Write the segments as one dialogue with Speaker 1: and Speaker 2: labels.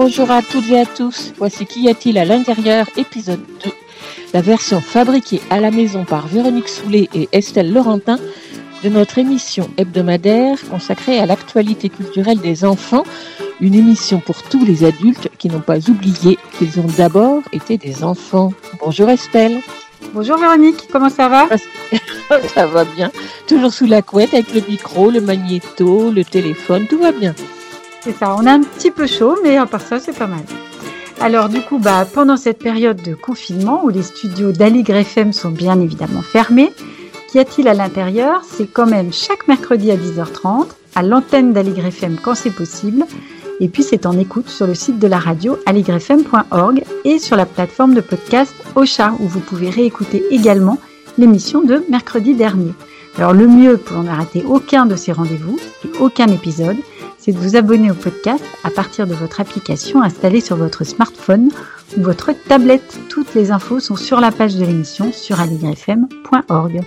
Speaker 1: Bonjour, à toutes et à tous. Voici Qu'y a-t-il à l'intérieur, épisode 2. La version fabriquée à la maison par Véronique Soulet et Estelle Laurentin de notre émission hebdomadaire consacrée à l'actualité culturelle des enfants, une émission pour tous les adultes qui n'ont pas oublié qu'ils ont d'abord été des enfants. Bonjour Estelle.
Speaker 2: Bonjour Véronique, comment ça va?
Speaker 1: Ça va bien. Toujours sous la couette avec le micro, le magnéto, le téléphone, tout va bien.
Speaker 2: C'est ça, on a un petit peu chaud, mais à part ça, c'est pas mal. Alors du coup, bah, pendant cette période de confinement où les studios d'Aligre FM sont bien évidemment fermés, qu'y a-t-il à l'intérieur? C'est quand même chaque mercredi à 10h30, à l'antenne d'Aligre FM quand c'est possible, et puis c'est en écoute sur le site de la radio aligrefm.org et sur la plateforme de podcast Ocha où vous pouvez réécouter également l'émission de mercredi dernier. Alors le mieux pour ne rater aucun de ces rendez-vous et aucun épisode, c'est de vous abonner au podcast à partir de votre application installée sur votre smartphone ou votre tablette. Toutes les infos sont sur la page de l'émission sur aligrefm.org.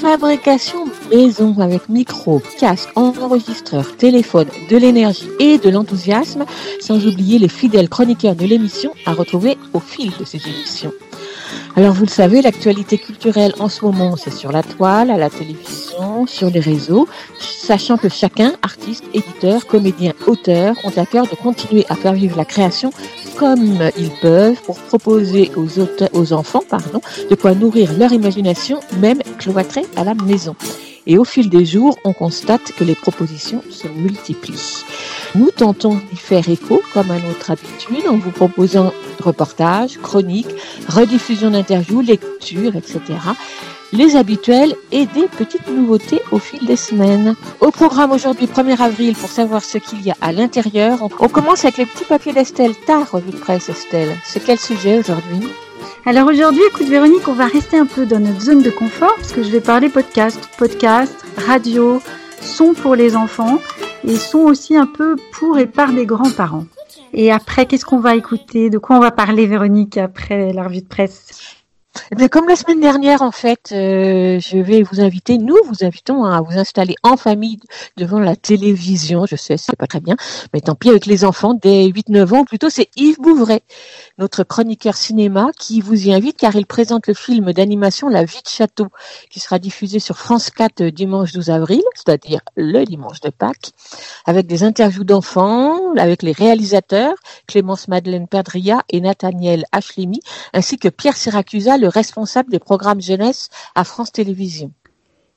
Speaker 1: Fabrication maison avec micro, casque, enregistreur, téléphone, de l'énergie et de l'enthousiasme, sans oublier les fidèles chroniqueurs de l'émission à retrouver au fil de ces émissions. Alors vous le savez, l'actualité culturelle en ce moment, c'est sur la toile, à la télévision, sur les réseaux, sachant que chacun, artiste, éditeur, comédien, auteur, ont à cœur de continuer à faire vivre la création comme ils peuvent pour proposer aux, enfants pardon, de quoi nourrir leur imagination, même cloîtrée à la maison. Et au fil des jours, on constate que les propositions se multiplient. Nous tentons d'y faire écho, comme à notre habitude, en vous proposant reportages, chroniques, rediffusions d'interviews, lectures, etc. Les habituels et des petites nouveautés au fil des semaines. Au programme aujourd'hui, 1er avril, pour savoir ce qu'il y a à l'intérieur, on, commence avec les petits papiers d'Estelle. Ta revue de presse, Estelle. C'est quel sujet aujourd'hui?
Speaker 2: Alors aujourd'hui, écoute Véronique, on va rester un peu dans notre zone de confort parce que je vais parler podcast, podcast, radio, son pour les enfants et son aussi un peu pour et par des grands-parents. Et après, qu'est-ce qu'on va écouter? De quoi on va parler, Véronique, après la revue de presse?
Speaker 1: Eh comme la semaine dernière, en fait, euh, je vais vous inviter, nous vous invitons à vous installer en famille devant la télévision. Je sais, c'est pas très bien, mais tant pis avec les enfants dès 8-9 ans. Plutôt, c'est Yves Bouvray, notre chroniqueur cinéma, qui vous y invite car il présente le film d'animation La vie de château, qui sera diffusé sur France 4 dimanche 12 avril, c'est-à-dire le dimanche de Pâques, avec des interviews d'enfants, avec les réalisateurs, Clémence Madeleine Perdria et Nathaniel Ashlimi, ainsi que Pierre Syracusa, le responsable des programmes jeunesse à France Télévisions.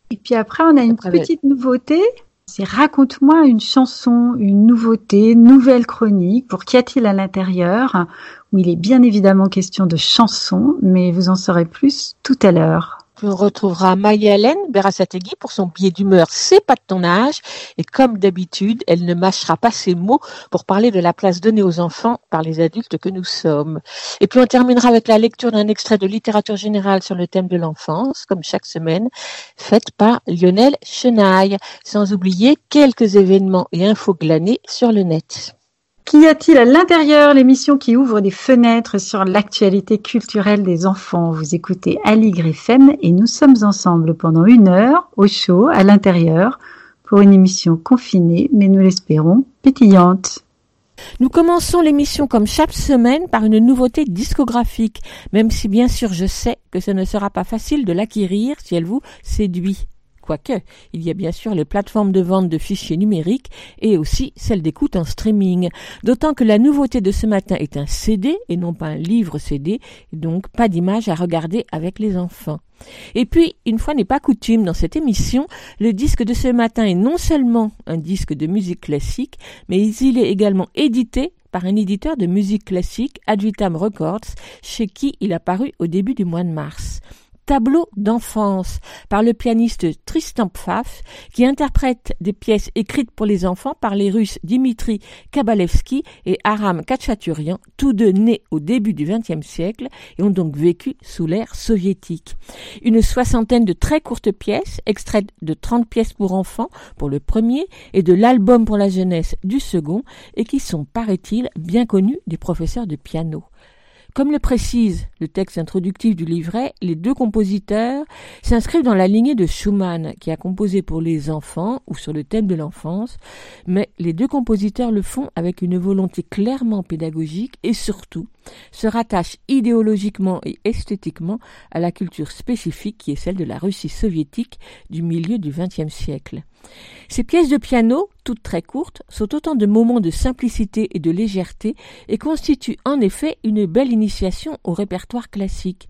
Speaker 2: Et puis après, on a une
Speaker 1: Après,
Speaker 2: petite nouveauté. C'est raconte-moi une chanson, une nouveauté, nouvelle chronique. Pour qu'y a-t-il à l'intérieur? Il est bien évidemment question de chansons, mais vous en saurez plus tout à l'heure.
Speaker 1: On retrouvera Maya-Hélène Berasategui pour son billet d'humeur C'est pas de ton âge. Et comme d'habitude, elle ne mâchera pas ses mots pour parler de la place donnée aux enfants par les adultes que nous sommes. Et puis on terminera avec la lecture d'un extrait de littérature générale sur le thème de l'enfance, comme chaque semaine, faite par Lionel Chenaille. Sans oublier quelques événements et infos glanés sur le net.
Speaker 2: Qu'y a-t-il à l'intérieur? L'émission qui ouvre des fenêtres sur l'actualité culturelle des enfants. Vous écoutez Aligre FM et nous sommes ensemble pendant une heure au chaud à l'intérieur pour une émission confinée, mais nous l'espérons pétillante.
Speaker 1: Nous commençons l'émission comme chaque semaine par une nouveauté discographique, même si bien sûr je sais que ce ne sera pas facile de l'acquérir si elle vous séduit. Quoique, il y a bien sûr les plateformes de vente de fichiers numériques et aussi celles d'écoute en streaming. D'autant que la nouveauté de ce matin est un CD et non pas un livre CD, donc pas d'image à regarder avec les enfants. Et puis, une fois n'est pas coutume dans cette émission, le disque de ce matin est non seulement un disque de musique classique, mais il est également édité par un éditeur de musique classique, Advitam Records, chez qui il a paru au début du mois de mars.
Speaker 3: Tableau d'enfance par le pianiste Tristan Pfaff qui interprète des pièces écrites pour les enfants par les Russes Dimitri Kabalevski et Aram Kachaturian, tous deux nés au début du XXe siècle et ont donc vécu sous l'ère soviétique. Une soixantaine de très courtes pièces, extraites de 30 pièces pour enfants pour le premier et de l'album pour la jeunesse du second et qui sont, paraît-il, bien connus des professeurs de piano. Comme le précise le texte introductif du livret, les deux compositeurs s'inscrivent dans la lignée de Schumann, qui a composé pour les enfants ou sur le thème de l'enfance, mais les deux compositeurs le font avec une volonté clairement pédagogique et surtout se rattachent idéologiquement et esthétiquement à la culture spécifique qui est celle de la Russie soviétique du milieu du XXe siècle. Ces pièces de piano, toutes très courtes, sont autant de moments de simplicité et de légèreté et constituent en effet une belle initiation au répertoire classique.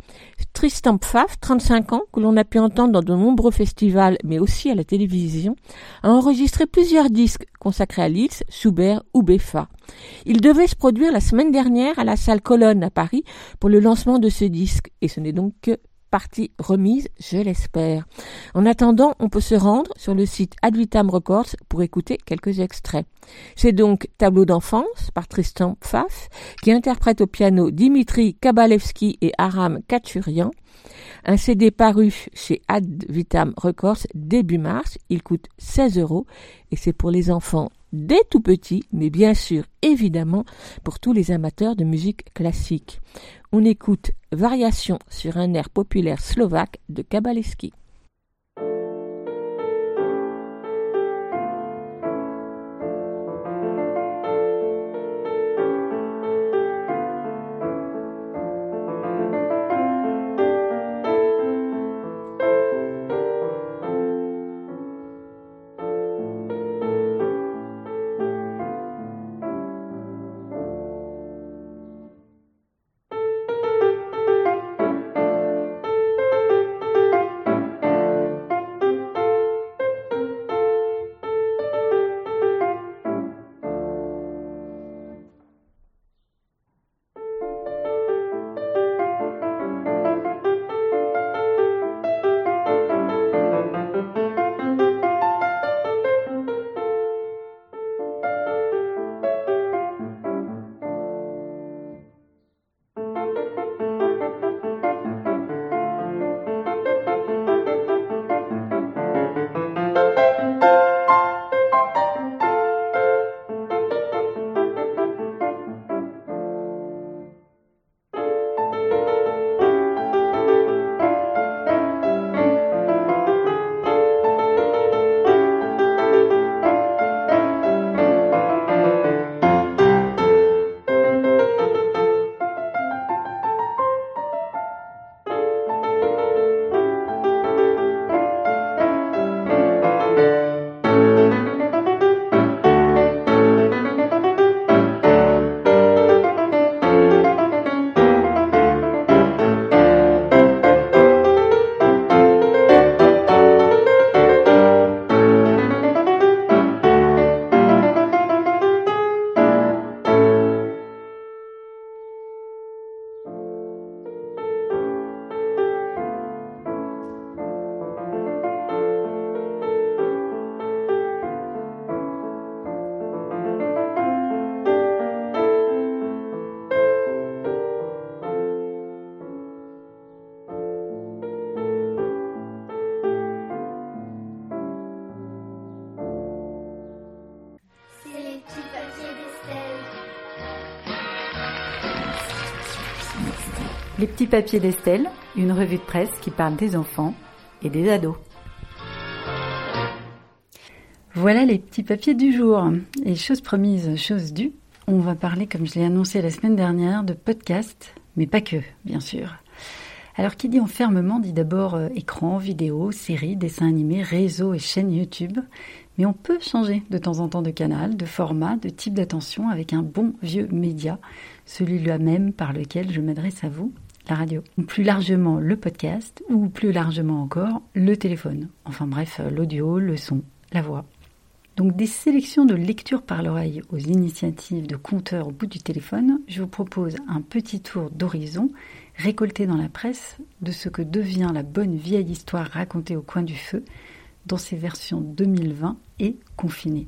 Speaker 3: Tristan Pfaff, 35 ans, que l'on a pu entendre dans de nombreux festivals mais aussi à la télévision, a enregistré plusieurs disques consacrés à Liszt, Schubert ou Beffa. Il devait se produire la semaine dernière à la salle Colonne à Paris pour le lancement de ce disque et ce n'est donc que partie remise, je l'espère. En attendant, on peut se rendre sur le site Advitam Records pour écouter quelques extraits. C'est donc Tableau d'enfance par Tristan Pfaff, qui interprète au piano Dimitri Kabalevski et Aram Kachurian. Un CD paru chez Advitam Records début mars. Il coûte 16 euros et c'est pour les enfants dès tout petits, mais bien sûr, évidemment, pour tous les amateurs de musique classique on écoute Variation sur un air populaire slovaque de Kabaleski.
Speaker 2: Les petits papiers d'Estelle, une revue de presse qui parle des enfants et des ados. Voilà les petits papiers du jour. Et chose promise, chose due, on va parler, comme je l'ai annoncé la semaine dernière, de podcast, mais pas que, bien sûr. Alors qui dit enfermement dit d'abord euh, écran, vidéo, séries, dessins animés, réseaux et chaînes YouTube. Mais on peut changer de temps en temps de canal, de format, de type d'attention avec un bon vieux média, celui-là même par lequel je m'adresse à vous la radio, ou plus largement le podcast, ou plus largement encore le téléphone. Enfin bref, l'audio, le son, la voix. Donc des sélections de lecture par l'oreille aux initiatives de compteurs au bout du téléphone, je vous propose un petit tour d'horizon récolté dans la presse de ce que devient la bonne vieille histoire racontée au coin du feu dans ses versions 2020 et confinée.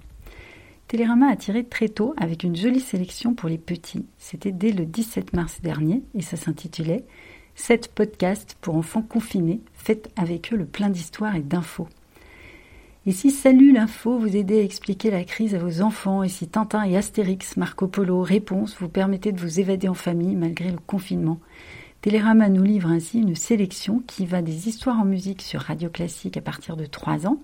Speaker 2: Télérama a tiré très tôt avec une jolie sélection pour les petits. C'était dès le 17 mars dernier et ça s'intitulait 7 podcasts pour enfants confinés. Faites avec eux le plein d'histoires et d'infos. Et si Salut l'info vous aidait à expliquer la crise à vos enfants, et si Tintin et Astérix, Marco Polo, Réponse vous permettaient de vous évader en famille malgré le confinement, Télérama nous livre ainsi une sélection qui va des histoires en musique sur Radio Classique à partir de 3 ans,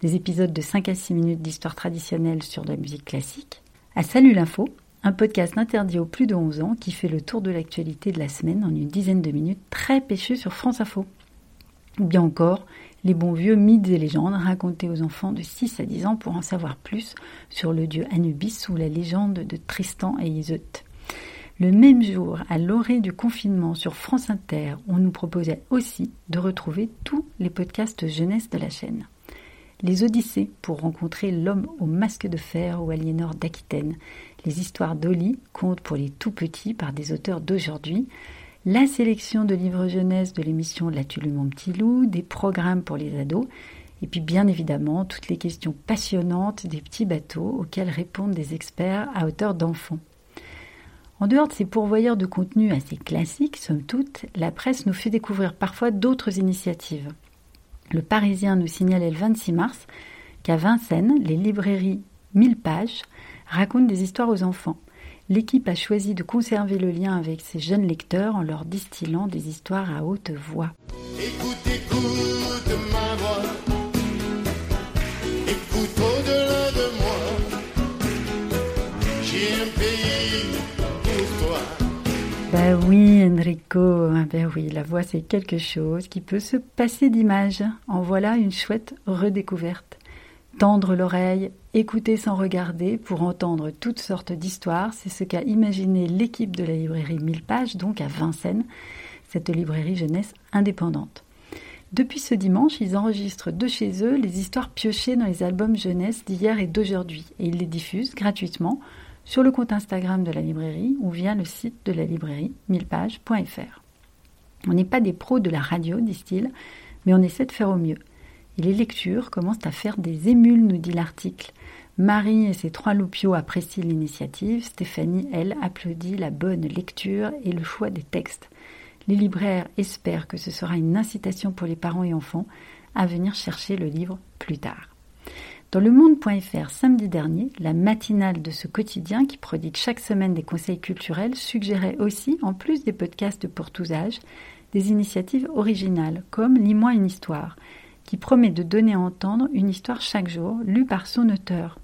Speaker 2: des épisodes de 5 à 6 minutes d'histoire traditionnelle sur la musique classique, à Salut l'info, un podcast interdit aux plus de 11 ans qui fait le tour de l'actualité de la semaine en une dizaine de minutes très pêcheux sur France Info. Ou bien encore, les bons vieux mythes et légendes racontés aux enfants de 6 à 10 ans pour en savoir plus sur le dieu Anubis ou la légende de Tristan et Iseut. Le même jour, à l'orée du confinement sur France Inter, on nous proposait aussi de retrouver tous les podcasts jeunesse de la chaîne. Les Odyssées pour rencontrer l'homme au masque de fer ou Aliénor d'Aquitaine, les histoires d'Oli, contes pour les tout petits par des auteurs d'aujourd'hui, la sélection de livres jeunesse de l'émission La Tulu mon petit loup, des programmes pour les ados, et puis bien évidemment toutes les questions passionnantes des petits bateaux auxquels répondent des experts à hauteur d'enfants. En dehors de ces pourvoyeurs de contenu assez classiques, somme toute, la presse nous fait découvrir parfois d'autres initiatives. Le Parisien nous signalait le 26 mars qu'à Vincennes, les librairies 1000 pages racontent des histoires aux enfants l'équipe a choisi de conserver le lien avec ses jeunes lecteurs en leur distillant des histoires à haute voix. Écoute, écoute ma voix. Écoute au-delà de moi. J'ai un pays. Ben oui, Enrico, ben oui, la voix c'est quelque chose qui peut se passer d'image. En voilà une chouette redécouverte. Tendre l'oreille, écouter sans regarder pour entendre toutes sortes d'histoires, c'est ce qu'a imaginé l'équipe de la librairie 1000 pages, donc à Vincennes, cette librairie jeunesse indépendante. Depuis ce dimanche, ils enregistrent de chez eux les histoires piochées dans les albums jeunesse d'hier et d'aujourd'hui, et ils les diffusent gratuitement sur le compte Instagram de la librairie ou via le site de la librairie 1000pages.fr. On n'est pas des pros de la radio, disent-ils, mais on essaie de faire au mieux les lectures commencent à faire des émules, nous dit l'article. Marie et ses trois loupiaux apprécient l'initiative. Stéphanie, elle, applaudit la bonne lecture et le choix des textes. Les libraires espèrent que ce sera une incitation pour les parents et enfants à venir chercher le livre plus tard. Dans le monde.fr samedi dernier, la matinale de ce quotidien qui prodigue chaque semaine des conseils culturels suggérait aussi, en plus des podcasts pour tous âges, des initiatives originales comme Lis-moi une histoire, qui promet de donner à entendre une histoire chaque jour, lue par son auteur.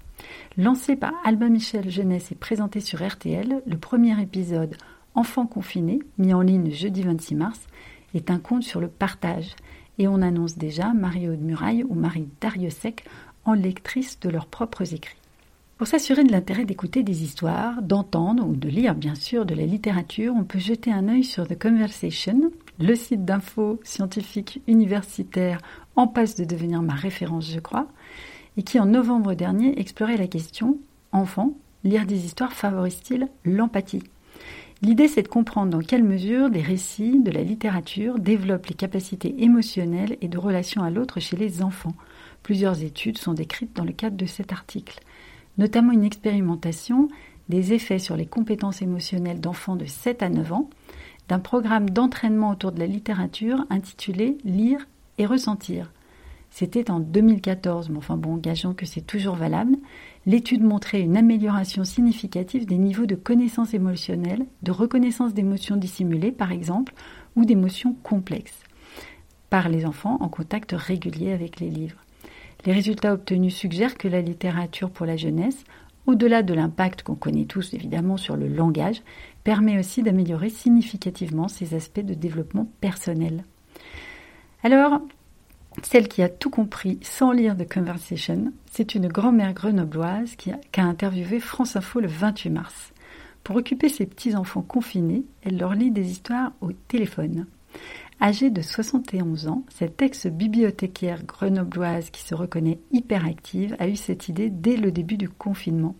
Speaker 2: Lancé par Albin Michel Jeunesse et présenté sur RTL, le premier épisode Enfants confinés, mis en ligne jeudi 26 mars, est un conte sur le partage. Et on annonce déjà Marie-Aude Muraille ou Marie Dariussec en lectrice de leurs propres écrits. Pour s'assurer de l'intérêt d'écouter des histoires, d'entendre ou de lire bien sûr de la littérature, on peut jeter un œil sur The Conversation, le site d'info scientifique universitaire en passe de devenir ma référence, je crois, et qui en novembre dernier explorait la question Enfant, lire des histoires favorise-t-il l'empathie? L'idée, c'est de comprendre dans quelle mesure des récits, de la littérature développent les capacités émotionnelles et de relation à l'autre chez les enfants. Plusieurs études sont décrites dans le cadre de cet article, notamment une expérimentation des effets sur les compétences émotionnelles d'enfants de 7 à 9 ans, d'un programme d'entraînement autour de la littérature intitulé Lire et ressentir. C'était en 2014, mais enfin bon, gageons que c'est toujours valable. L'étude montrait une amélioration significative des niveaux de connaissance émotionnelle, de reconnaissance d'émotions dissimulées par exemple, ou d'émotions complexes, par les enfants en contact régulier avec les livres. Les résultats obtenus suggèrent que la littérature pour la jeunesse, au-delà de l'impact qu'on connaît tous évidemment sur le langage, permet aussi d'améliorer significativement ces aspects de développement personnel. Alors, celle qui a tout compris sans lire The Conversation, c'est une grand-mère grenobloise qui a, interviewé France Info le 28 mars. Pour occuper ses petits-enfants confinés, elle leur lit des histoires au téléphone. Âgée de 71 ans, cette ex-bibliothécaire grenobloise qui se reconnaît hyperactive a eu cette idée dès le début du confinement.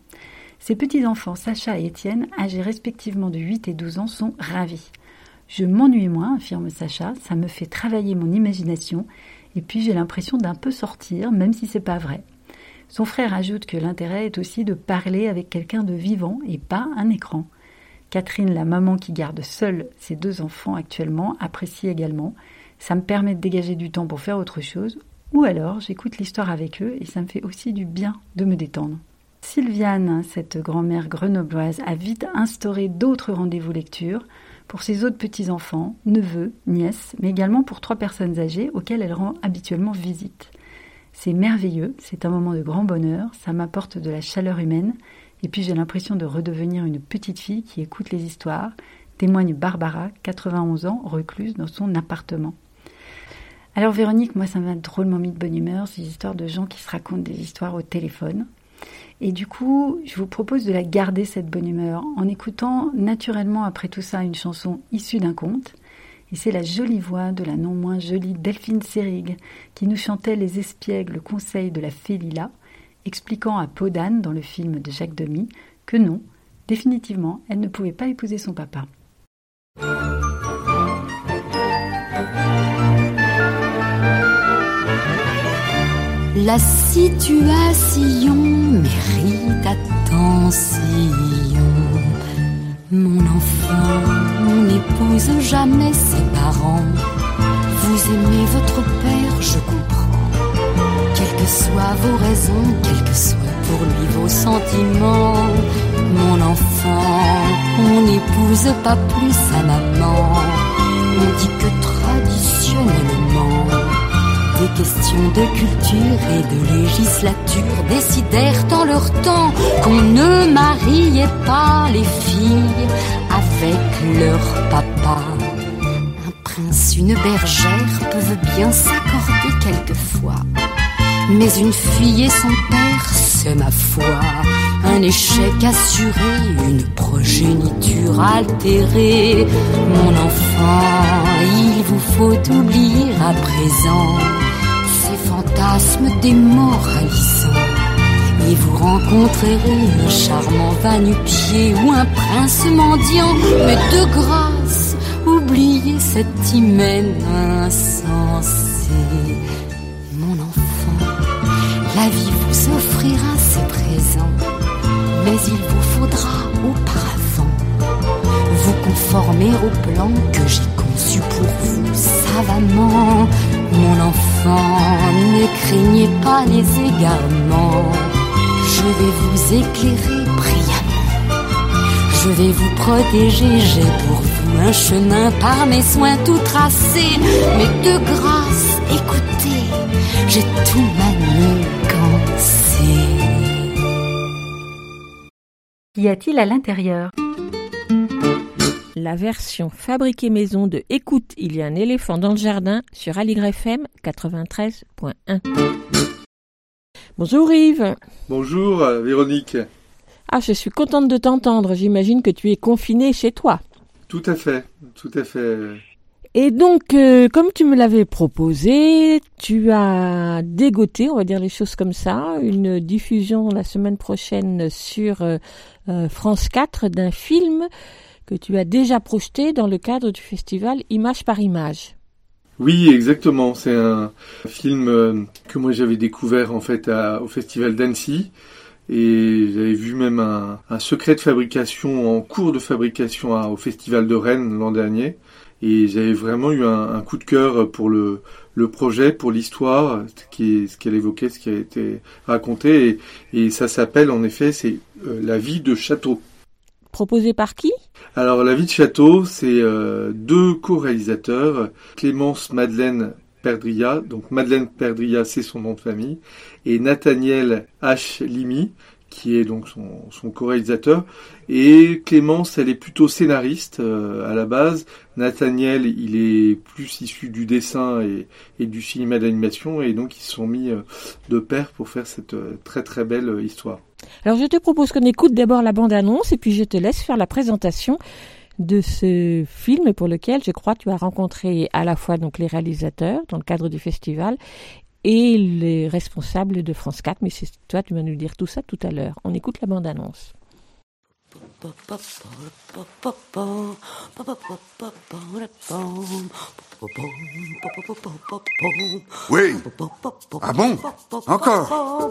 Speaker 2: Ses petits-enfants Sacha et Étienne, âgés respectivement de 8 et 12 ans, sont ravis. Je m'ennuie moins, affirme Sacha, ça me fait travailler mon imagination et puis j'ai l'impression d'un peu sortir, même si c'est pas vrai. Son frère ajoute que l'intérêt est aussi de parler avec quelqu'un de vivant et pas un écran. Catherine, la maman qui garde seule ses deux enfants actuellement, apprécie également. Ça me permet de dégager du temps pour faire autre chose, ou alors j'écoute l'histoire avec eux et ça me fait aussi du bien de me détendre. Sylviane, cette grand-mère grenobloise, a vite instauré d'autres rendez-vous lecture pour ses autres petits-enfants, neveux, nièces, mais également pour trois personnes âgées auxquelles elle rend habituellement visite. C'est merveilleux, c'est un moment de grand bonheur, ça m'apporte de la chaleur humaine, et puis j'ai l'impression de redevenir une petite fille qui écoute les histoires, témoigne Barbara, 91 ans, recluse dans son appartement. Alors Véronique, moi ça m'a drôlement mis de bonne humeur, ces histoires de gens qui se racontent des histoires au téléphone. Et du coup, je vous propose de la garder, cette bonne humeur, en écoutant naturellement après tout ça une chanson issue d'un conte. Et c'est la jolie voix de la non moins jolie Delphine Sérig qui nous chantait les espiègles conseils de la fée Lila, expliquant à Podane dans le film de Jacques Demy que non, définitivement, elle ne pouvait pas épouser son papa.
Speaker 4: La situation mérite attention. Mon enfant n'épouse jamais ses parents. Vous aimez votre père, je comprends. Soient vos raisons, quels que soient pour lui vos sentiments. Mon enfant, on n'épouse pas plus sa maman. On dit que traditionnellement des questions de culture et de législature décidèrent en leur temps qu'on ne mariait pas les filles avec leur papa. Un prince, une bergère peuvent bien s'accorder quelquefois. Mais une fille et son père, c'est ma foi, un échec assuré, une progéniture altérée. Mon enfant, il vous faut oublier à présent fantasme démoralisant. Et vous rencontrerez un charmant va-nu-pied ou un prince mendiant. Mais de grâce, oubliez cet hymen. Vie vous offrira ses présents. Mais il vous faudra auparavant vous conformer au plan que j'ai conçu pour vous savamment mon enfant, ne craignez pas les égarements. Je vais vous éclairer brillamment. Je vais vous protéger, j'ai pour vous un chemin par mes soins tout tracé. Mais de grâce, écoutez, j'ai tout manigancé.
Speaker 2: Qu'y a-t-il à l'intérieur?
Speaker 3: La version fabriquée maison de Écoute, il y a un éléphant dans le jardin sur Aligre FM 93.1. Bonjour Yves.
Speaker 5: Bonjour euh, Véronique.
Speaker 3: Ah, je suis contente de t'entendre. J'imagine que tu es confiné chez toi.
Speaker 5: Tout à fait, tout à fait.
Speaker 3: Et donc, euh, comme tu me l'avais proposé, tu as dégoté, on va dire les choses comme ça, une diffusion la semaine prochaine sur euh, France 4 d'un film que tu as déjà projeté dans le cadre du festival Image par Image.
Speaker 5: Oui, exactement. C'est un film euh, que moi j'avais découvert en fait au festival d'Annecy et j'avais vu même un, secret de fabrication en cours de fabrication au festival de Rennes l'an dernier et j'avais vraiment eu un, coup de cœur pour le, projet, pour l'histoire, ce qu'elle évoquait, ce qui a été raconté et, ça s'appelle en effet c'est euh, la vie de château.
Speaker 3: Proposé par qui?
Speaker 5: Alors, La vie de château, c'est euh, deux co-réalisateurs, Clémence Madeleine Perdria, donc Madeleine Perdria, c'est son nom de famille, et Nathaniel H. Limi, qui est donc son, co-réalisateur. Et Clémence, elle est plutôt scénariste euh, à la base. Nathaniel, il est plus issu du dessin et, du cinéma d'animation, et donc ils se sont mis euh, de pair pour faire cette très très belle histoire.
Speaker 3: Alors je te propose qu'on écoute d'abord la bande-annonce et puis je te laisse faire la présentation de ce film pour lequel je crois tu as rencontré à la fois donc les réalisateurs dans le cadre du festival et les responsables de France 4, mais c'est toi tu vas nous dire tout ça tout à l'heure. On écoute la bande-annonce.
Speaker 6: Oui. Ah bon? Encore?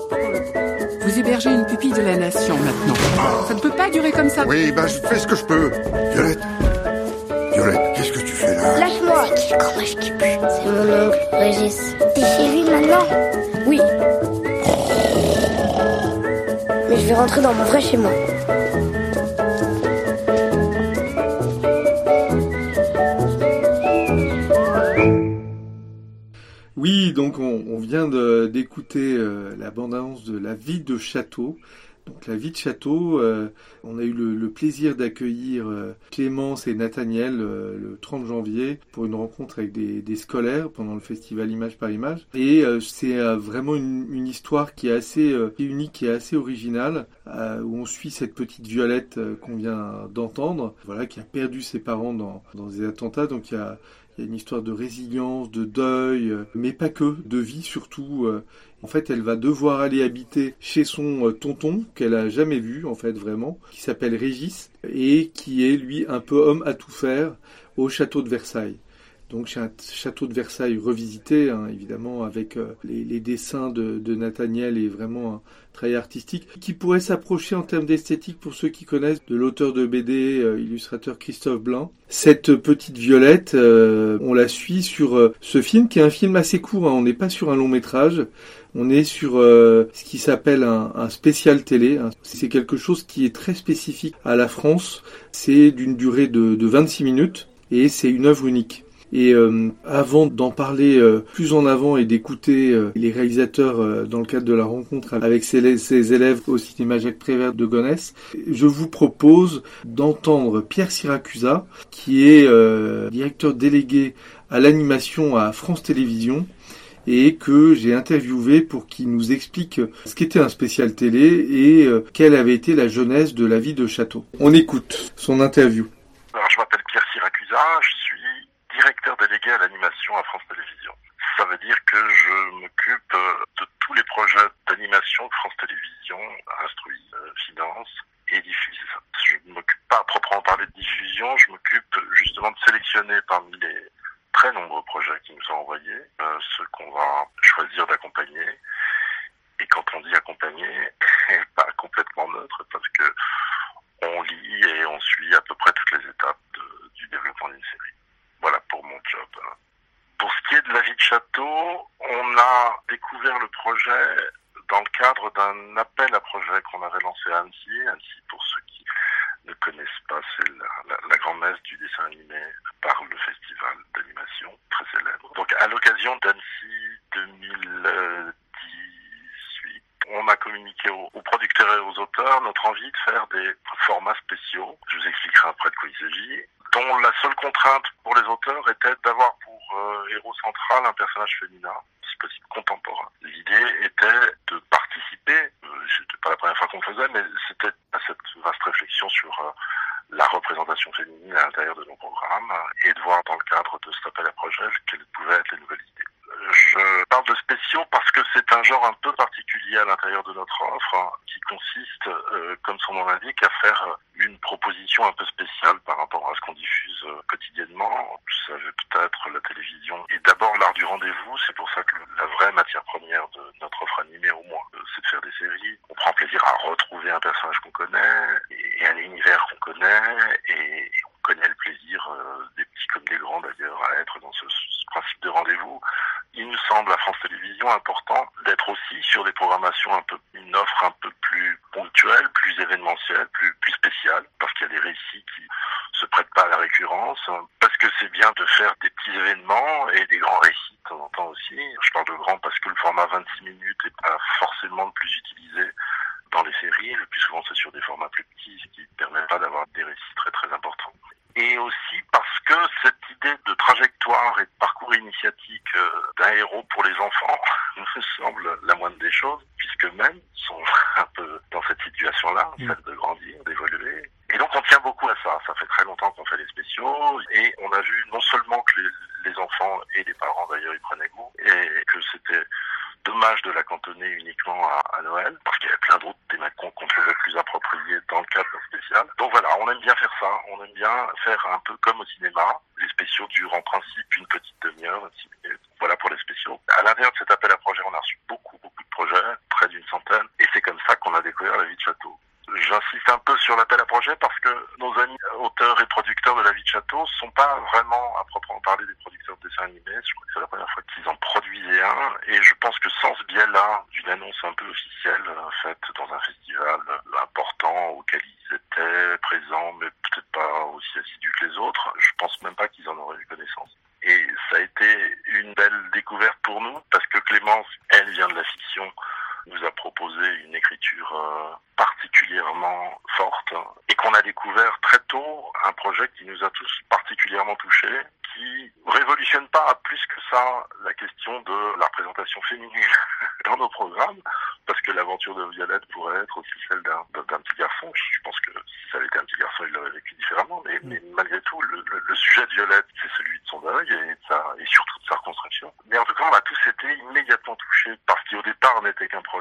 Speaker 7: Vous hébergez une pupille de la nation maintenant. Ça ne peut pas durer comme ça.
Speaker 6: Oui, bah je fais ce que je peux. Violette Violette, qu'est-ce que tu fais là
Speaker 8: Lâche-moi C'est qui le qui pue? C'est mon oncle, Régis. T'es chez lui maintenant? Oui. Mais je vais rentrer dans mon vrai chez moi.
Speaker 5: Oui, donc on, on vient d'écouter euh, la bande-annonce de La vie de château. Donc La vie de château, euh, on a eu le, le plaisir d'accueillir euh, Clémence et Nathaniel euh, le 30 janvier pour une rencontre avec des, des scolaires pendant le festival Image par Image. Et euh, c'est euh, vraiment une, une histoire qui est assez euh, unique et assez originale, où on suit cette petite Violette qu'on vient d'entendre, voilà, qui a perdu ses parents dans, dans des attentats. Donc il y a il y a une histoire de résilience, de deuil, euh, mais pas que, de vie surtout. euh. En fait, elle va devoir aller habiter chez son euh, tonton, qu'elle a jamais vu, en fait, vraiment, qui s'appelle Régis, et qui est, lui, un peu homme à tout faire au château de Versailles. Donc, c'est un château de Versailles revisité, hein, évidemment, avec euh, les, dessins de, Nathaniel et vraiment un travail artistique, qui pourrait s'approcher en termes d'esthétique, pour ceux qui connaissent, de l'auteur de BD, euh, illustrateur Christophe Blain. Cette petite Violette, euh, on la suit sur ce film, qui est un film assez court, hein, on n'est pas sur un long métrage, on est sur ce qui s'appelle un, spécial télé. hein. C'est quelque chose qui est très spécifique à la France. C'est d'une durée de 26 minutes et c'est une œuvre unique. Et euh, avant d'en parler euh, plus en avant et d'écouter euh, les réalisateurs dans le cadre de la rencontre avec ses, élèves au cinéma Jacques Prévert de Gonesse, je vous propose d'entendre Pierre Siracusa, qui est directeur délégué à l'animation à France Télévisions et que j'ai interviewé pour qu'il nous explique ce qu'était un spécial télé et quelle avait été la jeunesse de la vie de Château. On écoute son interview.
Speaker 9: Alors, je m'appelle Pierre Siracusa, directeur délégué à l'animation à France Télévisions. Ça veut dire que je m'occupe euh, de tous les projets d'animation France Télévisions instruit, euh, finance et diffuse. Je ne m'occupe pas à proprement parler de diffusion, je m'occupe justement de sélectionner parmi les très nombreux projets qui nous sont envoyés, euh, ceux qu'on va choisir d'accompagner. Et quand on dit accompagner, pas complètement neutre, parce que on lit et on suit à peu près toutes les étapes du développement d'une série. Voilà pour mon job. Pour ce qui est de la vie de château, on a découvert le projet dans le cadre d'un appel à projet qu'on avait lancé à Annecy. Annecy, pour ceux qui ne connaissent pas, c'est la, la, la grande messe du dessin animé par le festival d'animation, très célèbre. Donc à l'occasion d'Annecy 2018, on a communiqué aux producteurs et aux auteurs notre envie de faire des formats spéciaux. Je vous expliquerai après de quoi il s'agit dont la seule contrainte pour les auteurs était d'avoir pour euh, héros central un personnage féminin, si possible contemporain. L'idée était de participer, euh, c'était pas la première fois qu'on le faisait, mais c'était à cette vaste réflexion sur euh, la représentation féminine à l'intérieur de nos programmes et de voir dans le cadre de cet appel à projet quelles pouvaient être les nouvelles idées. Je parle de spéciaux parce que c'est un genre un peu particulier à l'intérieur de notre offre hein, qui consiste, euh, comme son nom l'indique, à faire une proposition un peu spéciale par rapport à ce qu'on diffuse euh, quotidiennement. Vous savez peut-être, la télévision est d'abord l'art du rendez-vous. C'est pour ça que la vraie matière première de notre offre animée, au moins, euh, c'est de faire des séries. On prend plaisir à retrouver un personnage qu'on connaît et un univers qu'on connaît et on connaît le plaisir euh, des petits comme des grands d'ailleurs à être dans ce, principe de rendez-vous. Il nous semble à France Télévisions important d'être aussi sur des programmations un peu, une offre un peu plus ponctuelle, plus événementielle, plus, plus spéciale, parce qu'il y a des récits qui se prêtent pas à la récurrence, parce que c'est bien de faire des petits événements et des grands récits de temps en temps aussi. Je parle de grands parce que le format 26 minutes est pas forcément le plus utilisé dans les séries. Le plus souvent, c'est sur des formats plus petits, ce qui ne permet pas d'avoir des récits très très importants. Et aussi parce que cette idée de trajectoire et de parcours initiatique euh, d'un héros pour les enfants me semble la moindre des choses, puisque même sont un peu dans cette situation-là, celle de grandir, d'évoluer. Et donc on tient beaucoup à ça. Ça fait très longtemps qu'on fait les spéciaux et on a vu non seulement que les, les enfants et les parents d'ailleurs y prenaient goût et que c'était dommage de la cantonner uniquement à, Noël, parce qu'il y avait plein d'autres thématiques qu'on trouvait plus appropriées dans le cadre spécial. Donc voilà, on aime bien faire ça, on aime bien faire un peu comme au cinéma. Les spéciaux durent en principe une petite demi-heure, Voilà pour les spéciaux. À l'intérieur de cet appel à projet, on a reçu beaucoup, beaucoup de projets, près d'une centaine, et c'est comme ça qu'on a découvert la vie de château. J'insiste un peu sur l'appel à projet parce que nos amis auteurs et producteurs de La Vie de Château sont pas vraiment, à proprement parler, des producteurs de dessins animés. Je crois que c'est la première fois qu'ils en produisaient un. Et je pense que sans ce biais-là, d'une annonce un peu officielle euh, faite dans un festival important auquel ils étaient présents, mais peut-être pas aussi assidus que les autres, je pense même pas qu'ils en auraient eu connaissance. Et ça a été une belle découverte pour nous parce que Clémence, elle vient de la fiction nous a proposé une écriture euh, particulièrement forte et qu'on a découvert très tôt un projet qui nous a tous particulièrement touchés, qui révolutionne pas plus que ça la question de la représentation féminine dans nos programmes, parce que l'aventure de Violette pourrait être aussi celle d'un petit garçon. Je pense que si ça avait été un petit garçon, il l'aurait vécu différemment, mais, mais malgré tout, le, le, sujet de Violette, c'est celui de son deuil et, de sa, et surtout de sa reconstruction. Mais en tout cas, on a tous été immédiatement touchés par ce qui au départ n'était qu'un projet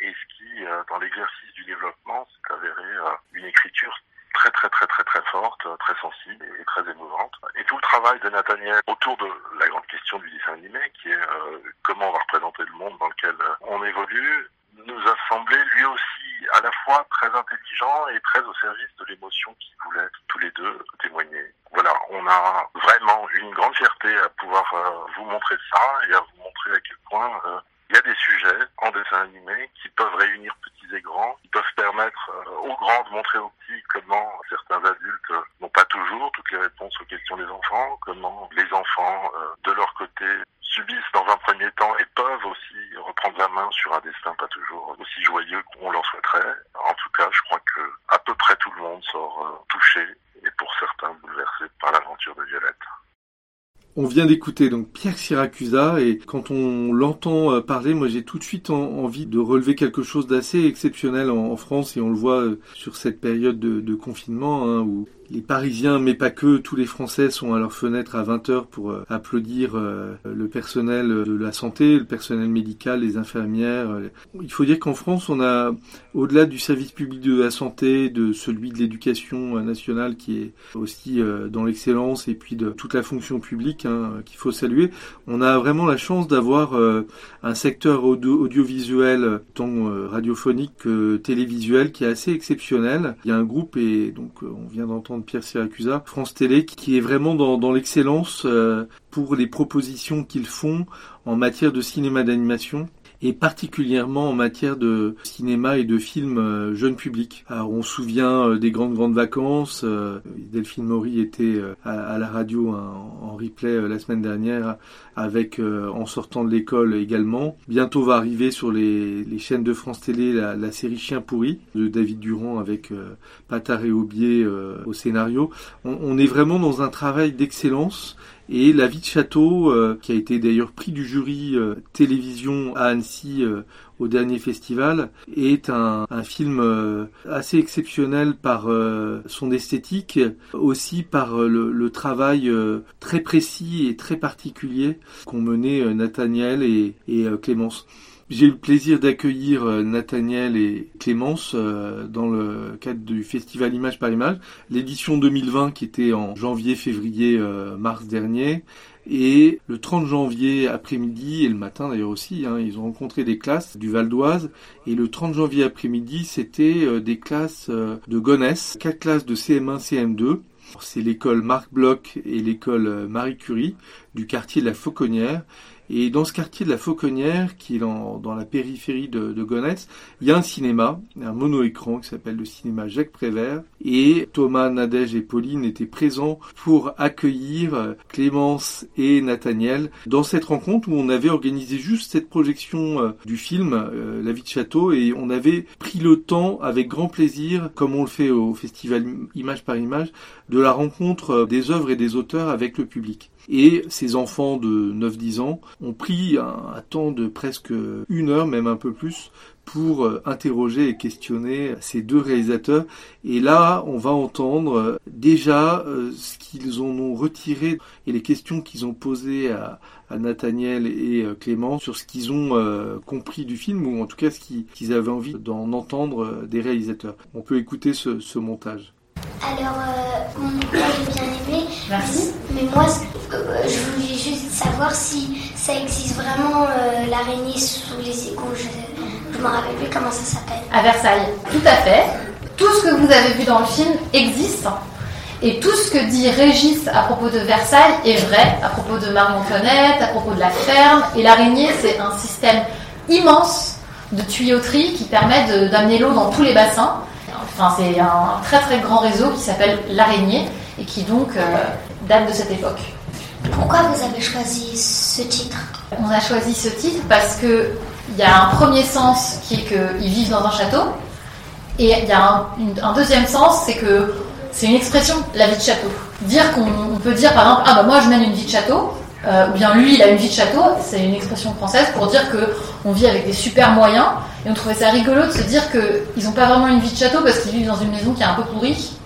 Speaker 9: et ce qui, euh, dans l'exercice du développement, s'est avéré euh, une écriture très très très très très forte, très sensible et très émouvante. Et tout le travail de Nathaniel autour de la grande question du dessin animé, qui est euh, comment on va représenter le monde dans lequel on évolue, nous a semblé lui aussi à la fois très intelligent et très au service de l'émotion qu'ils voulaient tous les deux témoigner. Voilà, on a vraiment une grande fierté à pouvoir euh, vous montrer ça et à vous montrer à quel point euh, il y a des sujets en dessin animé qui peuvent réunir petits et grands, qui peuvent permettre aux grands de montrer aux petits comment certains adultes n'ont pas toujours toutes les réponses aux questions des enfants, comment les enfants, de leur côté, subissent dans un premier temps et peuvent aussi reprendre la main sur un destin pas toujours aussi joyeux qu'on leur souhaiterait. En tout cas, je crois que à peu près tout le monde sort touché et pour certains bouleversé par l'aventure de Violette.
Speaker 5: On vient d'écouter donc Pierre Siracusa et quand on l'entend parler, moi j'ai tout de suite envie de relever quelque chose d'assez exceptionnel en, France et on le voit sur cette période de, confinement hein, les Parisiens, mais pas que, tous les Français sont à leur fenêtre à 20h pour euh, applaudir euh, le personnel de la santé, le personnel médical, les infirmières. Il faut dire qu'en France, on a, au-delà du service public de la santé, de celui de l'éducation nationale qui est aussi euh, dans l'excellence et puis de toute la fonction publique hein, qu'il faut saluer, on a vraiment la chance d'avoir un secteur audiovisuel, tant radiophonique que télévisuel, qui est assez exceptionnel. Il y a un groupe et donc on vient d'entendre Pierre Siracusa, France Télé, qui est vraiment dans, l'excellence euh, pour les propositions qu'ils font en matière de cinéma d'animation et particulièrement en matière de cinéma et de films euh, jeune public. Alors on se souvient euh, des grandes grandes vacances. Euh, Delphine Maury était à, la radio hein, en replay la semaine dernière avec En sortant de l'école également. Bientôt va arriver sur les, chaînes de France Télé la, série Chien pourri de David Durand avec Patard et Aubier au scénario. on est vraiment dans un travail d'excellence et La vie de château, euh, qui a été d'ailleurs prix du jury euh, télévision à Annecy euh, au dernier festival, est un, film assez exceptionnel par son esthétique, aussi par le, travail très précis et très particulier qu'ont mené Nathaniel et Clémence. J'ai eu le plaisir d'accueillir euh, Nathaniel et Clémence euh, dans le cadre du festival Image par Image, l'édition 2020 qui était en janvier, février, euh, mars dernier. Et le 30 janvier après-midi et le matin d'ailleurs aussi, hein, ils ont rencontré des classes du Val d'Oise. Et le 30 janvier après-midi, c'était des classes de Gonesse, quatre classes de CM1, CM2. C'est l'école Marc Bloch et l'école Marie Curie du quartier de la Fauconnière. Et dans ce quartier de la Fauconnière, qui est dans, la périphérie de, de Gonesse, il y a un cinéma, un mono-écran qui s'appelle le cinéma Jacques Prévert. Et Thomas, Nadège et Pauline étaient présents pour accueillir Clémence et Nathaniel dans cette rencontre où on avait organisé juste cette projection euh, du film euh, La vie de château et on avait pris le temps avec grand plaisir, comme on le fait au festival Image par Image, de la rencontre euh, des œuvres et des auteurs avec le public. Et ces enfants de 9-10 ans ont pris un, temps de presque une heure, même un peu plus, pour euh, interroger et questionner ces deux réalisateurs. Et là, on va entendre euh, déjà euh, ce qu'ils en ont retiré et les questions qu'ils ont posées à, à Nathaniel et Clément sur ce qu'ils ont compris du film, ou en tout cas ce qu'ils avaient envie d'en entendre des réalisateurs. On peut écouter ce montage.
Speaker 10: Alors, euh, moi j'ai bien aimé.
Speaker 11: Merci.
Speaker 10: Mais moi, euh, je voulais juste savoir si ça existe vraiment euh, l'araignée sous les égouts. Je ne me rappelle plus comment ça s'appelle.
Speaker 11: À Versailles, tout à fait. Tout ce que vous avez vu dans le film existe. Et tout ce que dit Régis à propos de Versailles est vrai, à propos de Marie-Antoinette, à propos de la ferme. Et l'araignée, c'est un système immense de tuyauterie qui permet d'amener l'eau dans tous les bassins. Enfin, c'est un très très grand réseau qui s'appelle l'araignée et qui donc euh, date de cette époque.
Speaker 10: Pourquoi vous avez choisi ce titre?
Speaker 11: On a choisi ce titre parce que il y a un premier sens qui est qu'ils vivent dans un château, et il y a un, deuxième sens, c'est que c'est une expression, la vie de château. Dire qu'on on peut dire par exemple, ah bah moi je mène une vie de château, euh, ou bien lui il a une vie de château, c'est une expression française pour dire que on vit avec des super moyens, et on trouvait ça rigolo de se dire qu'ils n'ont pas vraiment une vie de château parce qu'ils vivent dans une maison qui est un peu pourrie,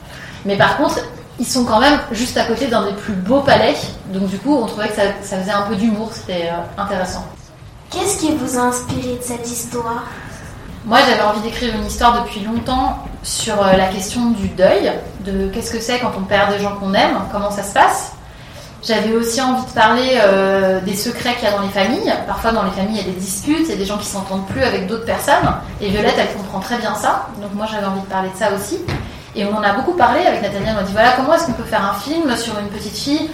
Speaker 11: mais par contre ils sont quand même juste à côté d'un des plus beaux palais, donc du coup on trouvait que ça, ça faisait un peu d'humour, c'était euh, intéressant.
Speaker 10: Qu'est-ce qui vous a inspiré de cette histoire?
Speaker 11: Moi, j'avais envie d'écrire une histoire depuis longtemps sur euh, la question du deuil, de qu'est-ce que c'est quand on perd des gens qu'on aime, comment ça se passe. J'avais aussi envie de parler euh, des secrets qu'il y a dans les familles. Parfois, dans les familles, il y a des disputes, il y a des gens qui s'entendent plus avec d'autres personnes. Et Violette, elle comprend très bien ça. Donc moi, j'avais envie de parler de ça aussi. Et on en a beaucoup parlé avec Nathaniel. On m'a dit voilà, comment est-ce qu'on peut faire un film sur une petite fille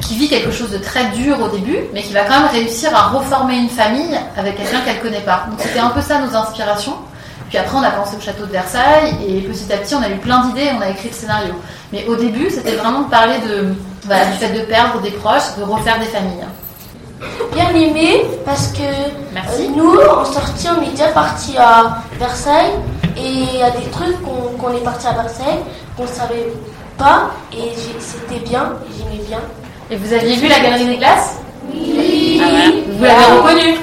Speaker 11: qui vit quelque chose de très dur au début, mais qui va quand même réussir à reformer une famille avec quelqu'un qu'elle connaît pas. Donc c'était un peu ça nos inspirations. Puis après, on a pensé au château de Versailles, et petit à petit, on a eu plein d'idées, on a écrit le scénario. Mais au début, c'était vraiment de parler de, voilà, du fait de perdre des proches, de refaire des familles.
Speaker 12: Bien aimé parce que
Speaker 11: Merci.
Speaker 12: euh, nous, en sortie, on est déjà parti à Versailles et il y a des trucs qu'on est parti à Versailles qu'on ne savait pas et c'était bien, et j'aimais bien.
Speaker 11: Et vous aviez vu la galerie des glaces?
Speaker 12: Oui.
Speaker 11: Ah voilà. Vous l'avez reconnue